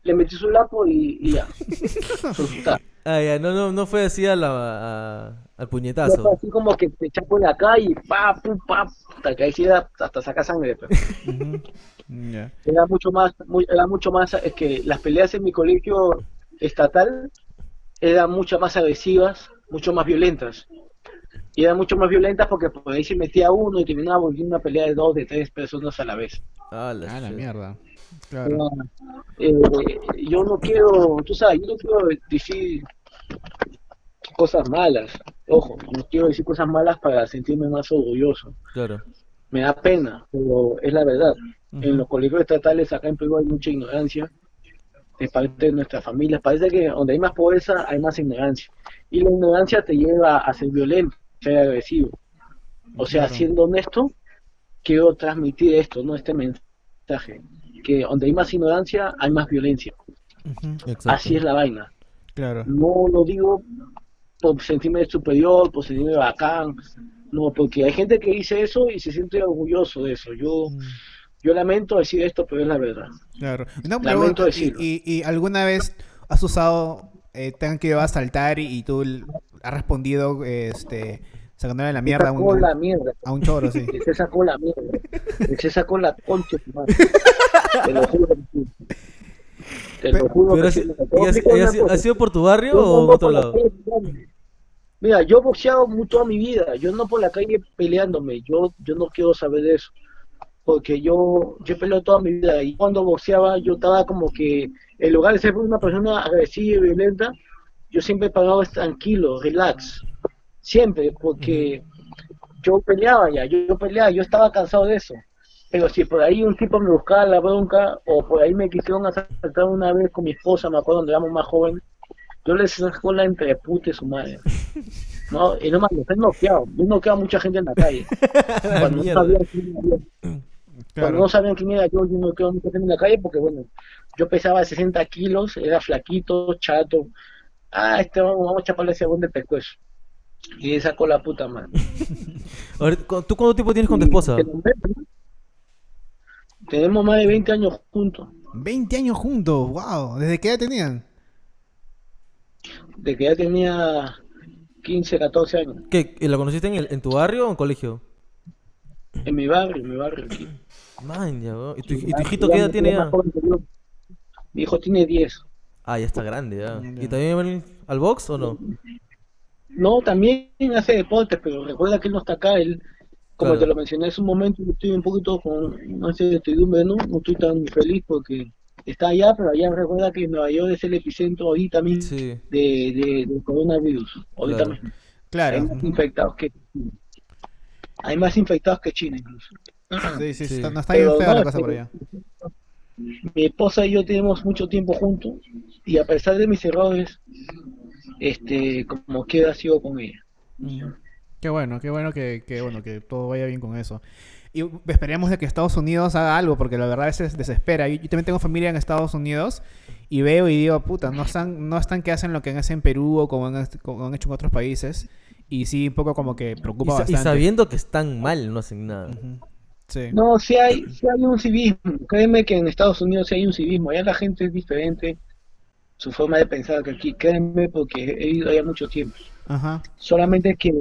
le metí su lapo y, y ya. Ah, ya, no, no, no fue así a la, a- al No puñetazo. fue así como que te chapo en la calle y pa, pum, pa, hasta que ahí sí era- hasta saca sangre. pero. Ya. Era mucho más, muy- era mucho más, es que las peleas en mi colegio estatal eran mucho más agresivas, mucho más violentas. Y eran mucho más violentas porque por ahí se metía uno y terminaba volviendo una pelea de dos, de tres personas a la vez. Ah, la Ah, la mierda. Claro. Eh, yo no quiero, tú sabes, yo no quiero decir cosas malas, ojo, no quiero decir cosas malas para sentirme más orgulloso. Claro. me da pena, pero es la verdad. En los colegios estatales acá en Perú hay mucha ignorancia de parte de nuestras familias. Parece que donde hay más pobreza hay más ignorancia. Y la ignorancia te lleva a ser violento, ser agresivo. O sea, Claro. siendo honesto, quiero transmitir esto, ¿no? Este mensaje. Que donde hay más ignorancia, hay más violencia. Así es la vaina. Claro. No lo digo por sentirme superior, por sentirme bacán. No, porque hay gente que dice eso y se siente orgulloso de eso. Yo, Mm, yo lamento decir esto, pero es la verdad. Claro. Lamento y, decirlo. y- y alguna vez has usado, eh, te han querido asaltar y, y tú has respondido, este, sacándole la mierda a sacó un, la mierda. a un choro, sí. se sacó la mierda. se sacó la concha madre. Te lo juro. Te lo juro Pero que ha, sí. si- Te voy y a ha si- explicar y ha una si- cosa. ha sido por tu barrio o en otro la lado? Mira, yo he boxeado toda mi vida. Yo no por la calle peleándome. Yo, yo no quiero saber de eso. Porque yo, yo peleo toda mi vida. Y cuando boxeaba, yo estaba como que, en lugar de ser una persona agresiva y violenta, yo siempre paraba tranquilo, relax. Siempre, porque yo peleaba ya, yo, peleaba, yo estaba cansado de eso. Pero si por ahí un tipo me buscaba la bronca, o por ahí me quisieron asaltar una vez con mi esposa, me acuerdo cuando éramos más jóvenes, yo les saco la entre puta y su madre. ¿No? Y no más, los he noqueado. Yo he noqueado a mucha gente en la calle. Cuando no, sabían quién era yo. Cuando no sabían quién era yo, yo noqueado a mucha gente en la calle porque, bueno, yo pesaba 60 kilos, era flaquito, chato. Ah, este vamos, vamos a chaparle ese buen de pescuezo. Y sacó la puta madre. Cu- ¿Tú cuánto tiempo tienes con tu esposa? Tenemos más de 20 años juntos. 20 años juntos, wow. ¿Desde qué edad tenían? De que ya tenía 15, 14 años. ¿Qué? ¿La conociste en, el- en tu barrio o en colegio? En mi barrio, en mi barrio aquí. Man, ya. ¿Y tu, y tu hijito qué edad tiene ya. Mi hijo tiene 10. Ah, ya está grande ya. Ya. ¿Y también van al box o no? No, también hace deporte, pero recuerda que él no está acá. Él, como Claro. te lo mencioné hace un momento, yo estoy un poquito con una incertidumbre, ¿no? No estoy tan feliz porque está allá, pero allá recuerda que Nueva York es el epicentro ahorita mismo Sí. de, de, del coronavirus. Ahorita Claro. mismo. Claro. Hay más infectados que Hay más infectados que China incluso. Sí, sí, Sí. Está, no está bien fea no, la cosa por allá. Mi esposa y yo tenemos mucho tiempo juntos y a pesar de mis errores, este, como quiera sigo con ella. Qué bueno, qué bueno que, que, bueno que todo vaya bien con eso. Y esperemos de que Estados Unidos haga algo, porque la verdad veces desespera. Yo, yo también tengo familia en Estados Unidos y veo y digo, puta, no están, no están que hacen lo que hacen en Perú o como han, como han hecho en otros países. Y sí, un poco como que Y, preocupa y bastante. sabiendo que están mal, no hacen nada. Ujú. Sí. No, sí hay, sí hay un civismo. Créeme que en Estados Unidos sí hay un civismo. Allá la gente es diferente, su forma de pensar que aquí. Créeme porque he ido allá mucho tiempo. Ajá. Solamente que,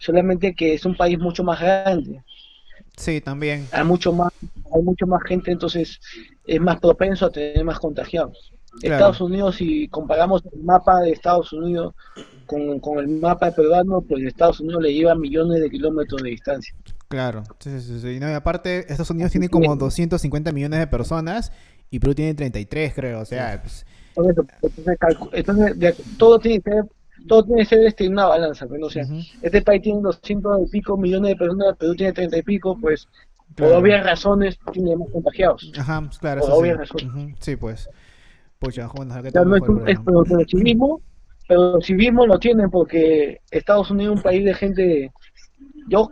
solamente que es un país mucho más grande. Sí, también. Hay mucho más, hay mucho más gente, entonces es más propenso a tener más contagiados. Claro. Estados Unidos, si comparamos el mapa de Estados Unidos con, con el mapa peruano, pues Estados Unidos le lleva millones de kilómetros de distancia. Claro. Sí, sí, sí, sí. No, y aparte, Estados Unidos tiene como 250 millones de personas y Perú tiene 33, creo. O sea, pues, Por eso, entonces, calcu- entonces, de- todo tiene que ser, todo tiene que ser este, una balanza, pues, ¿no? o sea, este país tiene 200 y pico millones de personas, Perú tiene 30 y pico, pues por obvias razones tiene más contagiados. Ajá, pues, claro, Por eso sí. obvias razones. Sí, pues. Pucha, bueno, ¿qué O sea, tal no es un, es, pero, pero civismo, pero civismo lo tienen porque Estados Unidos es un país de gente, yo,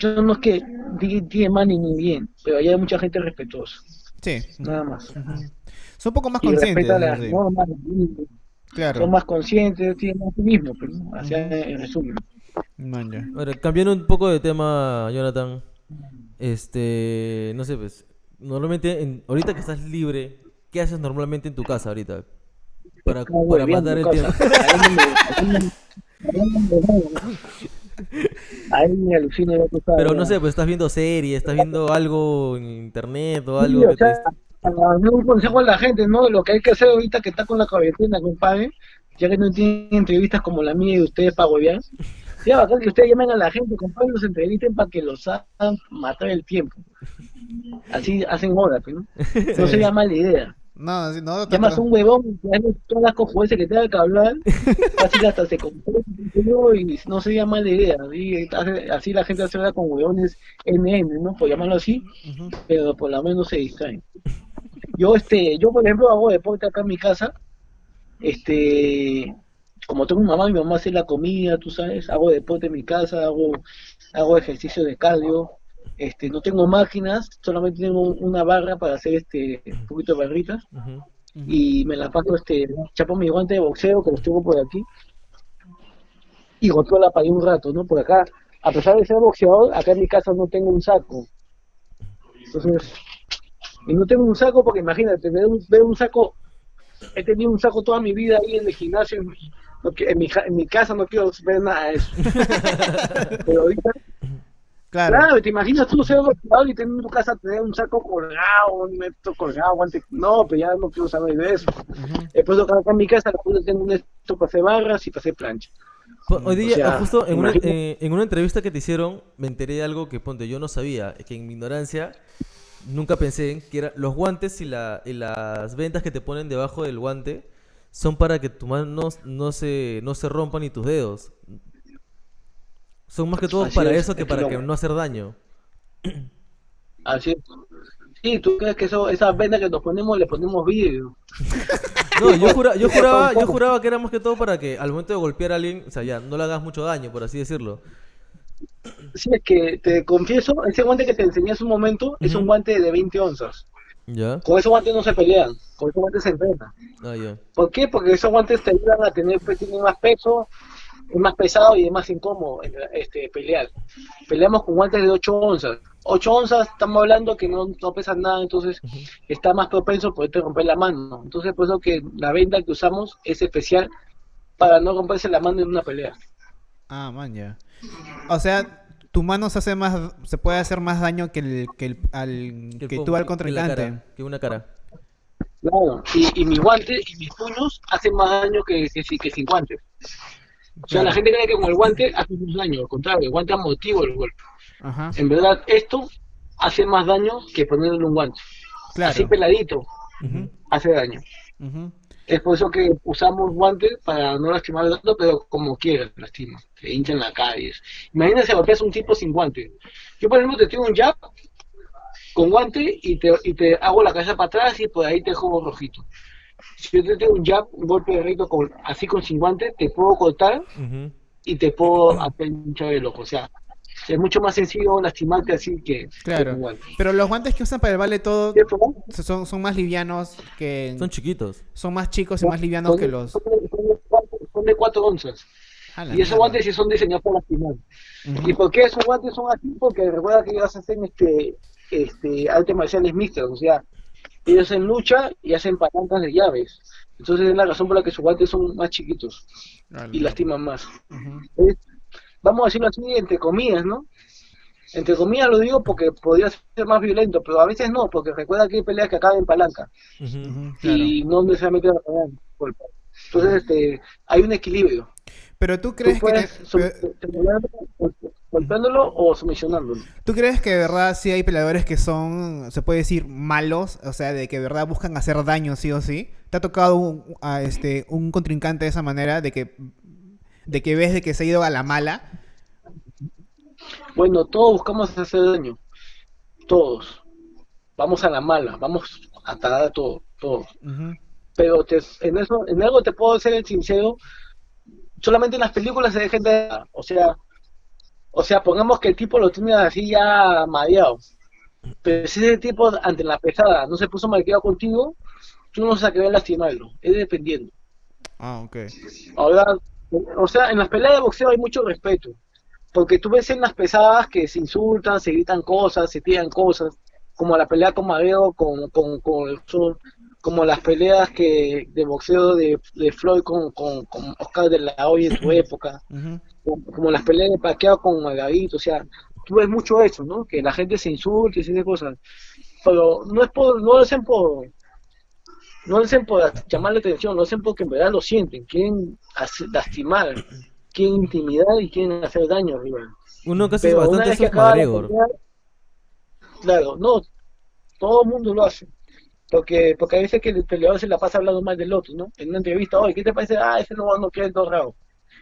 yo no es que diga tiene mal ni bien, pero allá hay mucha gente respetuosa, Sí. nada más. Ujú. Son un poco más Y conscientes. respeta las sí. normas, Claro. son más conscientes, tienen más civismo, pero ¿no? así en resumen. Ahora, cambiando un poco de tema, Jonathan. Este, no sé, pues, normalmente, en- ahorita que estás libre, ¿qué haces normalmente en tu casa ahorita? Para, para matar el tiempo. A él me- a él me- a él me- a él me alucina, ya tú sabes, Pero no sé, pues estás viendo series, estás viendo algo en internet o Sí, algo o que te... sea, para darle un consejo a la gente, ¿no? Lo que hay que hacer ahorita que está con la cabecina, compadre, ya que no tienen entrevistas como la mía y ustedes para huevear, ya bacán que ustedes llamen a la gente, compadre, los entrevisten para que los hagan matar el tiempo. Así hacen horas, ¿no? No sería mala idea. No, no, Llamas un huevón, todas las cojudeces que tenga que hablar, fácil hasta se comprende y no sería mala idea. Así, así la gente se habla con huevones NN, ¿no? Por llamarlo así, pero por lo menos se distraen. Yo, este, yo por ejemplo hago deporte acá en mi casa, este, como tengo mamá, mi mamá hace la comida, tú sabes, hago deporte en mi casa, hago, hago ejercicio de cardio, este, no tengo máquinas, solamente tengo una barra para hacer este un poquito de barritas y me la paso este, chapo mi guante de boxeo que los tengo por aquí y golpeo la pared un rato, ¿no? Por acá, a pesar de ser boxeador, acá en mi casa no tengo un saco. Entonces, y no tengo un saco porque imagínate, ver un, ver un saco, he tenido un saco toda mi vida ahí en el gimnasio, qui- en mi, en mi casa no quiero ver nada de eso. Pero ahorita, Claro. claro, te imaginas tú ser boxeador y tener en tu casa tener un saco colgado, un metro colgado, guante, no, pero ya no quiero saber de eso. Ujú. Después acá acá en mi casa tengo un esto para hacer barras y para hacer plancha. Hoy día, sea, justo en una, eh, en una entrevista que te hicieron, me enteré de algo que, ponte, yo no sabía, que en mi ignorancia nunca pensé que era los guantes y, la, y las ventas que te ponen debajo del guante son para que tus manos no se, no se rompan ni tus dedos. Son más que todo Así para es, eso que es para que no hacer daño. Así es. Sí, tú crees que eso, esas vendas que nos ponemos le ponemos vidrio. No, yo, jura- yo, juraba, yo juraba que era más que todo para que al momento de golpear a alguien, o sea, ya, no le hagas mucho daño, por así decirlo. Sí, es que te confieso, ese guante que te enseñé hace un momento es un guante de 20 onzas. ¿Ya? Con esos guantes no se pelean, con esos guantes se entrenan. Ah, ya. ¿Por qué? Porque esos guantes te ayudan a tener, pues, tienen más peso, es más pesado y es más incómodo este, pelear. Peleamos con guantes de 8 onzas. 8 onzas, estamos hablando que no, no pesan nada, entonces está más propenso a poderte romper la mano. Entonces, por eso que la venda que usamos es especial para no romperse la mano en una pelea. Ah, man, ya. O sea, tu mano se hace más, se puede hacer más daño que el, que el, al, Que que tú al que contrincante. cara, Que una cara. Claro, y, y mis guantes y mis puños hacen más daño que, que, si- que sin guantes. O sea, Claro. la gente cree que con el guante hace más daño, al contrario, el guante amortigua el golpe. Ajá. En verdad, esto hace más daño que ponerle un guante. Claro. Así peladito, hace daño. Es por eso que usamos guantes para no lastimar el dedo, pero como quieras, lastima. Te hinchan la caries. Imagínense golpeas a un tipo sin guante. Yo, por ejemplo, te tiro un jab con guante y te, y te hago la cabeza para atrás y por ahí te juego rojito. Si yo te tiro un jab, un golpe de recto con, así con sin guante, te puedo cortar y te puedo hacer hinchar el ojo. O sea, es mucho más sencillo lastimarte así que, Claro. Pero los guantes que usan para el vale todo son, son más livianos que... Son chiquitos. son más chicos y más livianos Son que los... Son de, son de cuatro, son de cuatro onzas. Ah, la Y esos guantes sí son diseñados para lastimar. Ujú. ¿Y por qué esos guantes son así? Porque recuerda que ellos hacen este, este, artes marciales mixtas, o sea, ellos hacen lucha y hacen palancas de llaves. Entonces es la razón por la que sus guantes son más chiquitos Ah, y lastiman más. Es- vamos a decirlo así, entre comillas, ¿no? Entre comillas lo digo porque podría ser más violento, pero a veces no, porque recuerda que hay peleas que acaban en palanca Ujú. Ujú, claro. y no necesariamente van a golpe. Entonces este, hay un equilibrio. Pero tú Tú crees que... puedes te- golpeándolo o sumisionándolo. ¿Tú crees que de verdad sí hay peleadores que son, se puede decir, malos? O sea, de que de verdad buscan hacer daño sí o sí. ¿Te ha tocado un, a este, un contrincante de esa manera? De que, de que ves de que se ha ido a la mala. Bueno, todos buscamos hacer daño. Todos. Vamos a la mala, vamos a tarar a todo, todos. Pero te- en eso, en algo te puedo ser sincero, solamente en las películas se dejen de o sea, o sea, pongamos que el tipo lo tiene así ya mareado. Pero si ese tipo ante la pesada no se puso malcriado contigo, tú no vas a querer lastimarlo, es dependiendo. Ah, ok. Ahora, o sea, en las peleas de boxeo hay mucho respeto, porque tú ves en las pesadas que se insultan, se gritan cosas, se tiran cosas, como la pelea con Madeo, con, con, con son- como las peleas que de boxeo de, de Floyd con, con, con Oscar de la Hoya en su época, Ujú. como, como las peleas de Pacquiao con Margarito, o sea, tú ves mucho eso, ¿no? Que la gente se insulte y esas cosas, pero no es por, no lo hacen por no lo hacen por llamar la atención, lo hacen porque en verdad lo sienten, quieren hacer- lastimar, quieren intimidar y quieren hacer daño al rival. Uno que hace Pero una bastante vez que McGregor. pelea, claro, no, todo el mundo lo hace. Porque, porque a veces que el peleador se la pasa hablando mal del otro, ¿no? En una entrevista, oye, ¿qué te parece? Ah, ese no, no quiere dos rounds.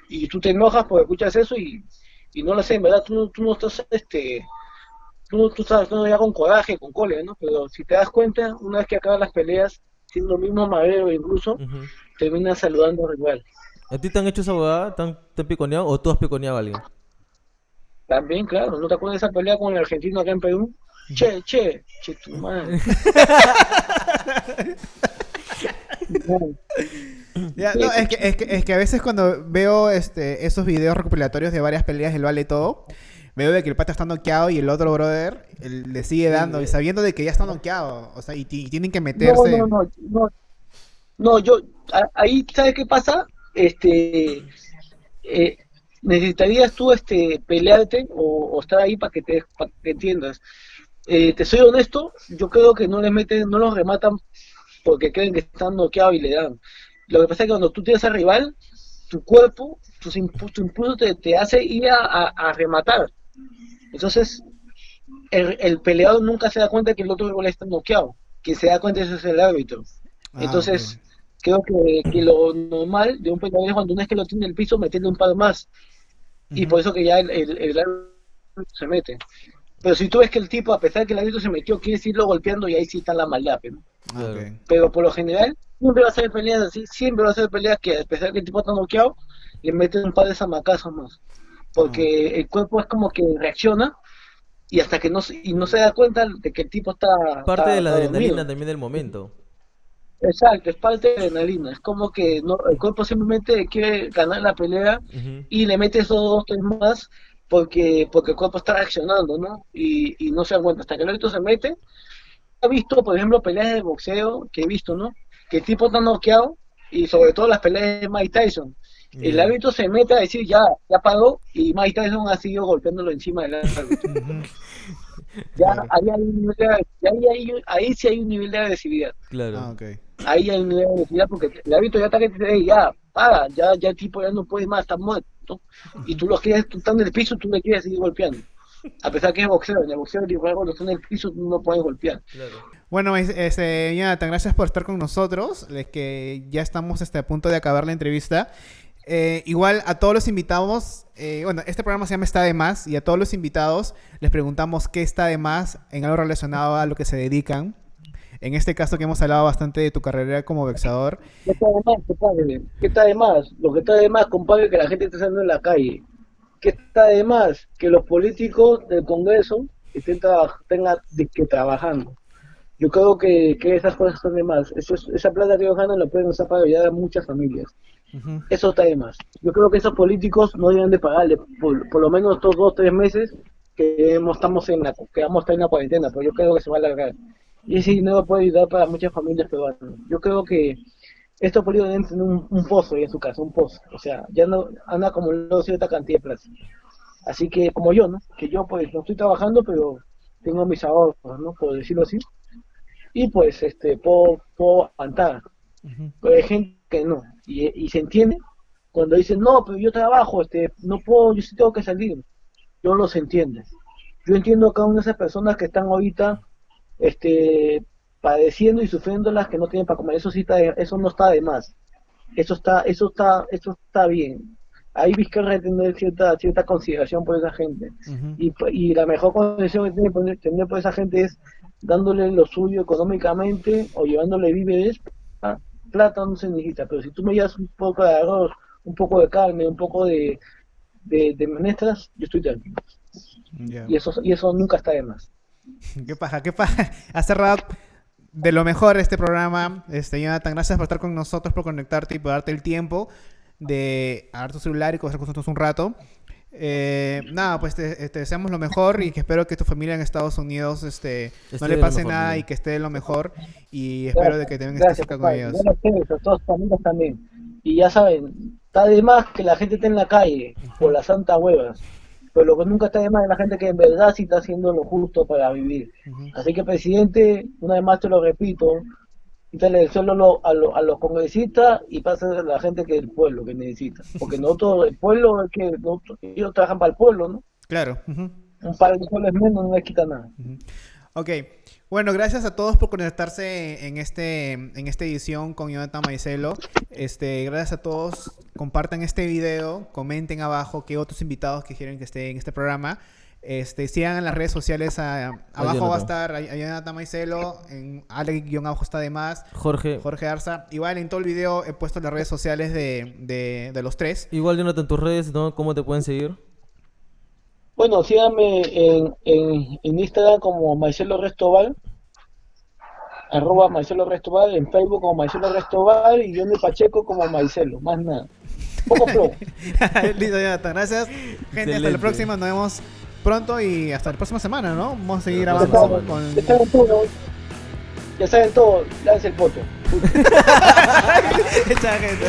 Y tú te enojas porque escuchas eso y, y no lo sé, en verdad, tú, no- tú no estás, este, tú, no- tú estás actuando ya con coraje, con cólera, ¿no? Pero si te das cuenta, una vez que acaban las peleas, siendo lo mismo Madero incluso, Ujú. termina saludando al rival. ¿A ti te han hecho esa abogada? ¿Te han, te han piconeado o tú has piconeado a alguien? También, claro, ¿no te acuerdas de esa pelea con el argentino acá en Perú? Che, che, che, tu madre. Ya, no, es que, es, que, es que a veces cuando veo este, esos videos recopilatorios de varias peleas del Vale Todo, veo de que el pata está noqueado y el otro brother él le sigue dando, y sabiendo de que ya está noqueado, o sea, y, ti- y tienen que meterse. No, no, no, no. No, yo, a- ahí, ¿sabes qué pasa? Este, eh, necesitarías tú, este, pelearte o, o estar ahí para que te, para que entiendas. Eh, te soy honesto, yo creo que no les meten, no los rematan porque creen que están noqueados y le dan. Lo que pasa es que cuando tú tienes al rival, tu cuerpo, tus impu- tu impulso te, te hace ir a, a- a rematar. Entonces, el, el peleador nunca se da cuenta que el otro rival está noqueado. Quien se da cuenta ese es el árbitro. Ah, Entonces, creo que, que lo normal de un peleador es cuando una vez que lo tiene en el piso, meterle un par más. Y por eso que ya el, el, el árbitro se mete. Pero si tú ves que el tipo, a pesar de que el árbitro se metió, quiere irlo golpeando y ahí sí está la maldad. pero- Ah. Pero por lo general, siempre va a ser peleas así, siempre va a ser peleas que a pesar de que el tipo está noqueado, le meten un par de zamacazos más. Porque el cuerpo es como que reacciona y hasta que no, se- y no se da cuenta de que el tipo está... Parte está- de la adrenalina dormido. también del momento. Exacto, es parte de la adrenalina. Es como que no, el cuerpo simplemente quiere ganar la pelea y le mete esos dos, tres más porque, porque el cuerpo está reaccionando, ¿no? Y, y no se da cuenta. Hasta que el árbitro se mete. He visto, por ejemplo, peleas de boxeo que he visto, ¿no? Que el tipo está noqueado y sobre todo las peleas de Mike Tyson. El Ya. árbitro se mete a decir ya, ya paró y Mike Tyson ha seguido golpeándolo encima del árbitro. Ya Claro. ahí, hay un nivel de, ahí, hay- ahí sí hay un nivel de agresividad. Claro. Ah, ok. ahí hay un nivel de velocidad porque el árbitro ya está que te dice, ya, para, ya, ya el tipo ya no puede más, está muerto. Y tú lo quieres, tú estás en el piso, tú le quieres seguir golpeando. A pesar que es boxeo, en el boxeo cuando estás en el piso tú no puedes golpear. Claro. Bueno, es- este, Jonathan, gracias por estar con nosotros. Es que ya estamos este, a punto de acabar la entrevista. Eh, igual a todos los invitados, eh, bueno, este programa se llama Está de Más y a todos los invitados les preguntamos qué está de más en algo relacionado a lo que se dedican. En este caso que hemos hablado bastante de tu carrera como boxeador. ¿Qué está de más, compadre? ¿Qué está de más? Lo que está de más, compadre, que la gente esté saliendo en la calle. ¿Qué está de más? Que los políticos del Congreso estén tengan que trabajando. Yo creo que, que esas cosas están de más. Esa plata que ellos ganan la pueden usar para ayudar a muchas familias. Ujú. Eso está de más. Yo creo que esos políticos no deben de pagarle por, por lo menos estos dos tres meses que hemos- estamos en la que vamos a estar en la cuarentena, pero yo creo que se va a alargar. Y ese dinero puede ayudar para muchas familias peruanas. Yo creo que estos políticos deben tener un, un pozo en su casa, un pozo. O sea, ya no han acumulado cierta cantidad de plata. Así que, como yo, ¿no? Que yo, pues, no estoy trabajando, pero tengo mis ahorros, ¿no? Por decirlo así. Y, pues, este, puedo, puedo aguantar. Pero hay gente que no. Y, y se entiende cuando dicen, no, pero yo trabajo, este, no puedo, yo sí tengo que salir. Yo los entiendo. Yo entiendo a cada una de esas personas que están ahorita este, padeciendo y sufriendo las que no tienen para comer. Eso sí está, de- eso no está de más. Eso está, eso está, eso está bien. Ahí Vizcarra debe tener cierta, cierta consideración por esa gente. Y, y la mejor condición que tiene que tener por esa gente es dándole lo suyo económicamente o llevándole víveres. Plata no se necesita, pero si tú me llevas un poco de arroz, un poco de carne, un poco de, de, de menestras, yo estoy tranquilo. Ya. Y eso, y eso nunca está de más. ¿Qué paja? ¿Qué paja? Ha cerrado de lo mejor este programa. Este, Jonathan, gracias por estar con nosotros, por conectarte y por darte el tiempo de agarrar tu celular y conversar con nosotros un rato. Eh, nada, pues te, te deseamos lo mejor y que espero que tu familia en Estados Unidos este, no le pase mejor, nada y que esté lo mejor. Y espero de que también estés Gracias, cerca con ellos. Sé, a todas familias también. Y ya saben, está de más que la gente esté en la calle por las santas huevas. Pero lo que nunca está de más es la gente que en verdad sí está haciendo lo justo para vivir. Así que, presidente, una vez más te lo repito, quítale el suelo a, lo- a, lo- a los congresistas y pasa a la gente que el pueblo que necesita. Porque nosotros, el pueblo, es que nosotros- ellos trabajan para el pueblo, ¿no? Claro. ujú. Un par de soles menos no les quita nada. Ujú. Ok, bueno, gracias a todos por conectarse en este en esta edición con Jonathan Maicelo. Este, gracias a todos. Compartan este video, comenten abajo qué otros invitados que quieren que esté en este programa. Este, sigan en las redes sociales. a- abajo va a estar a- a Jonathan Maicelo, en Alex-abajo está de más, Jorge, Jorge Arza. Igual en todo el video he puesto las redes sociales de, de, de los tres. igual Jonathan, tus redes, ¿no? ¿Cómo te pueden seguir? Bueno, síganme en, en, en Instagram como Marcelo Restobar, arroba Marcelo Restobar, en Facebook como Marcelo Restobar y Johnny Pacheco como Marcelo, más nada. Poco flow. Listo, Jonathan, gracias. Gente, hasta la próxima. Nos vemos pronto y hasta la próxima semana, ¿no? Vamos a seguir grabando con. ya saben todo, ya saben todo, lance el voto. Chao, gente.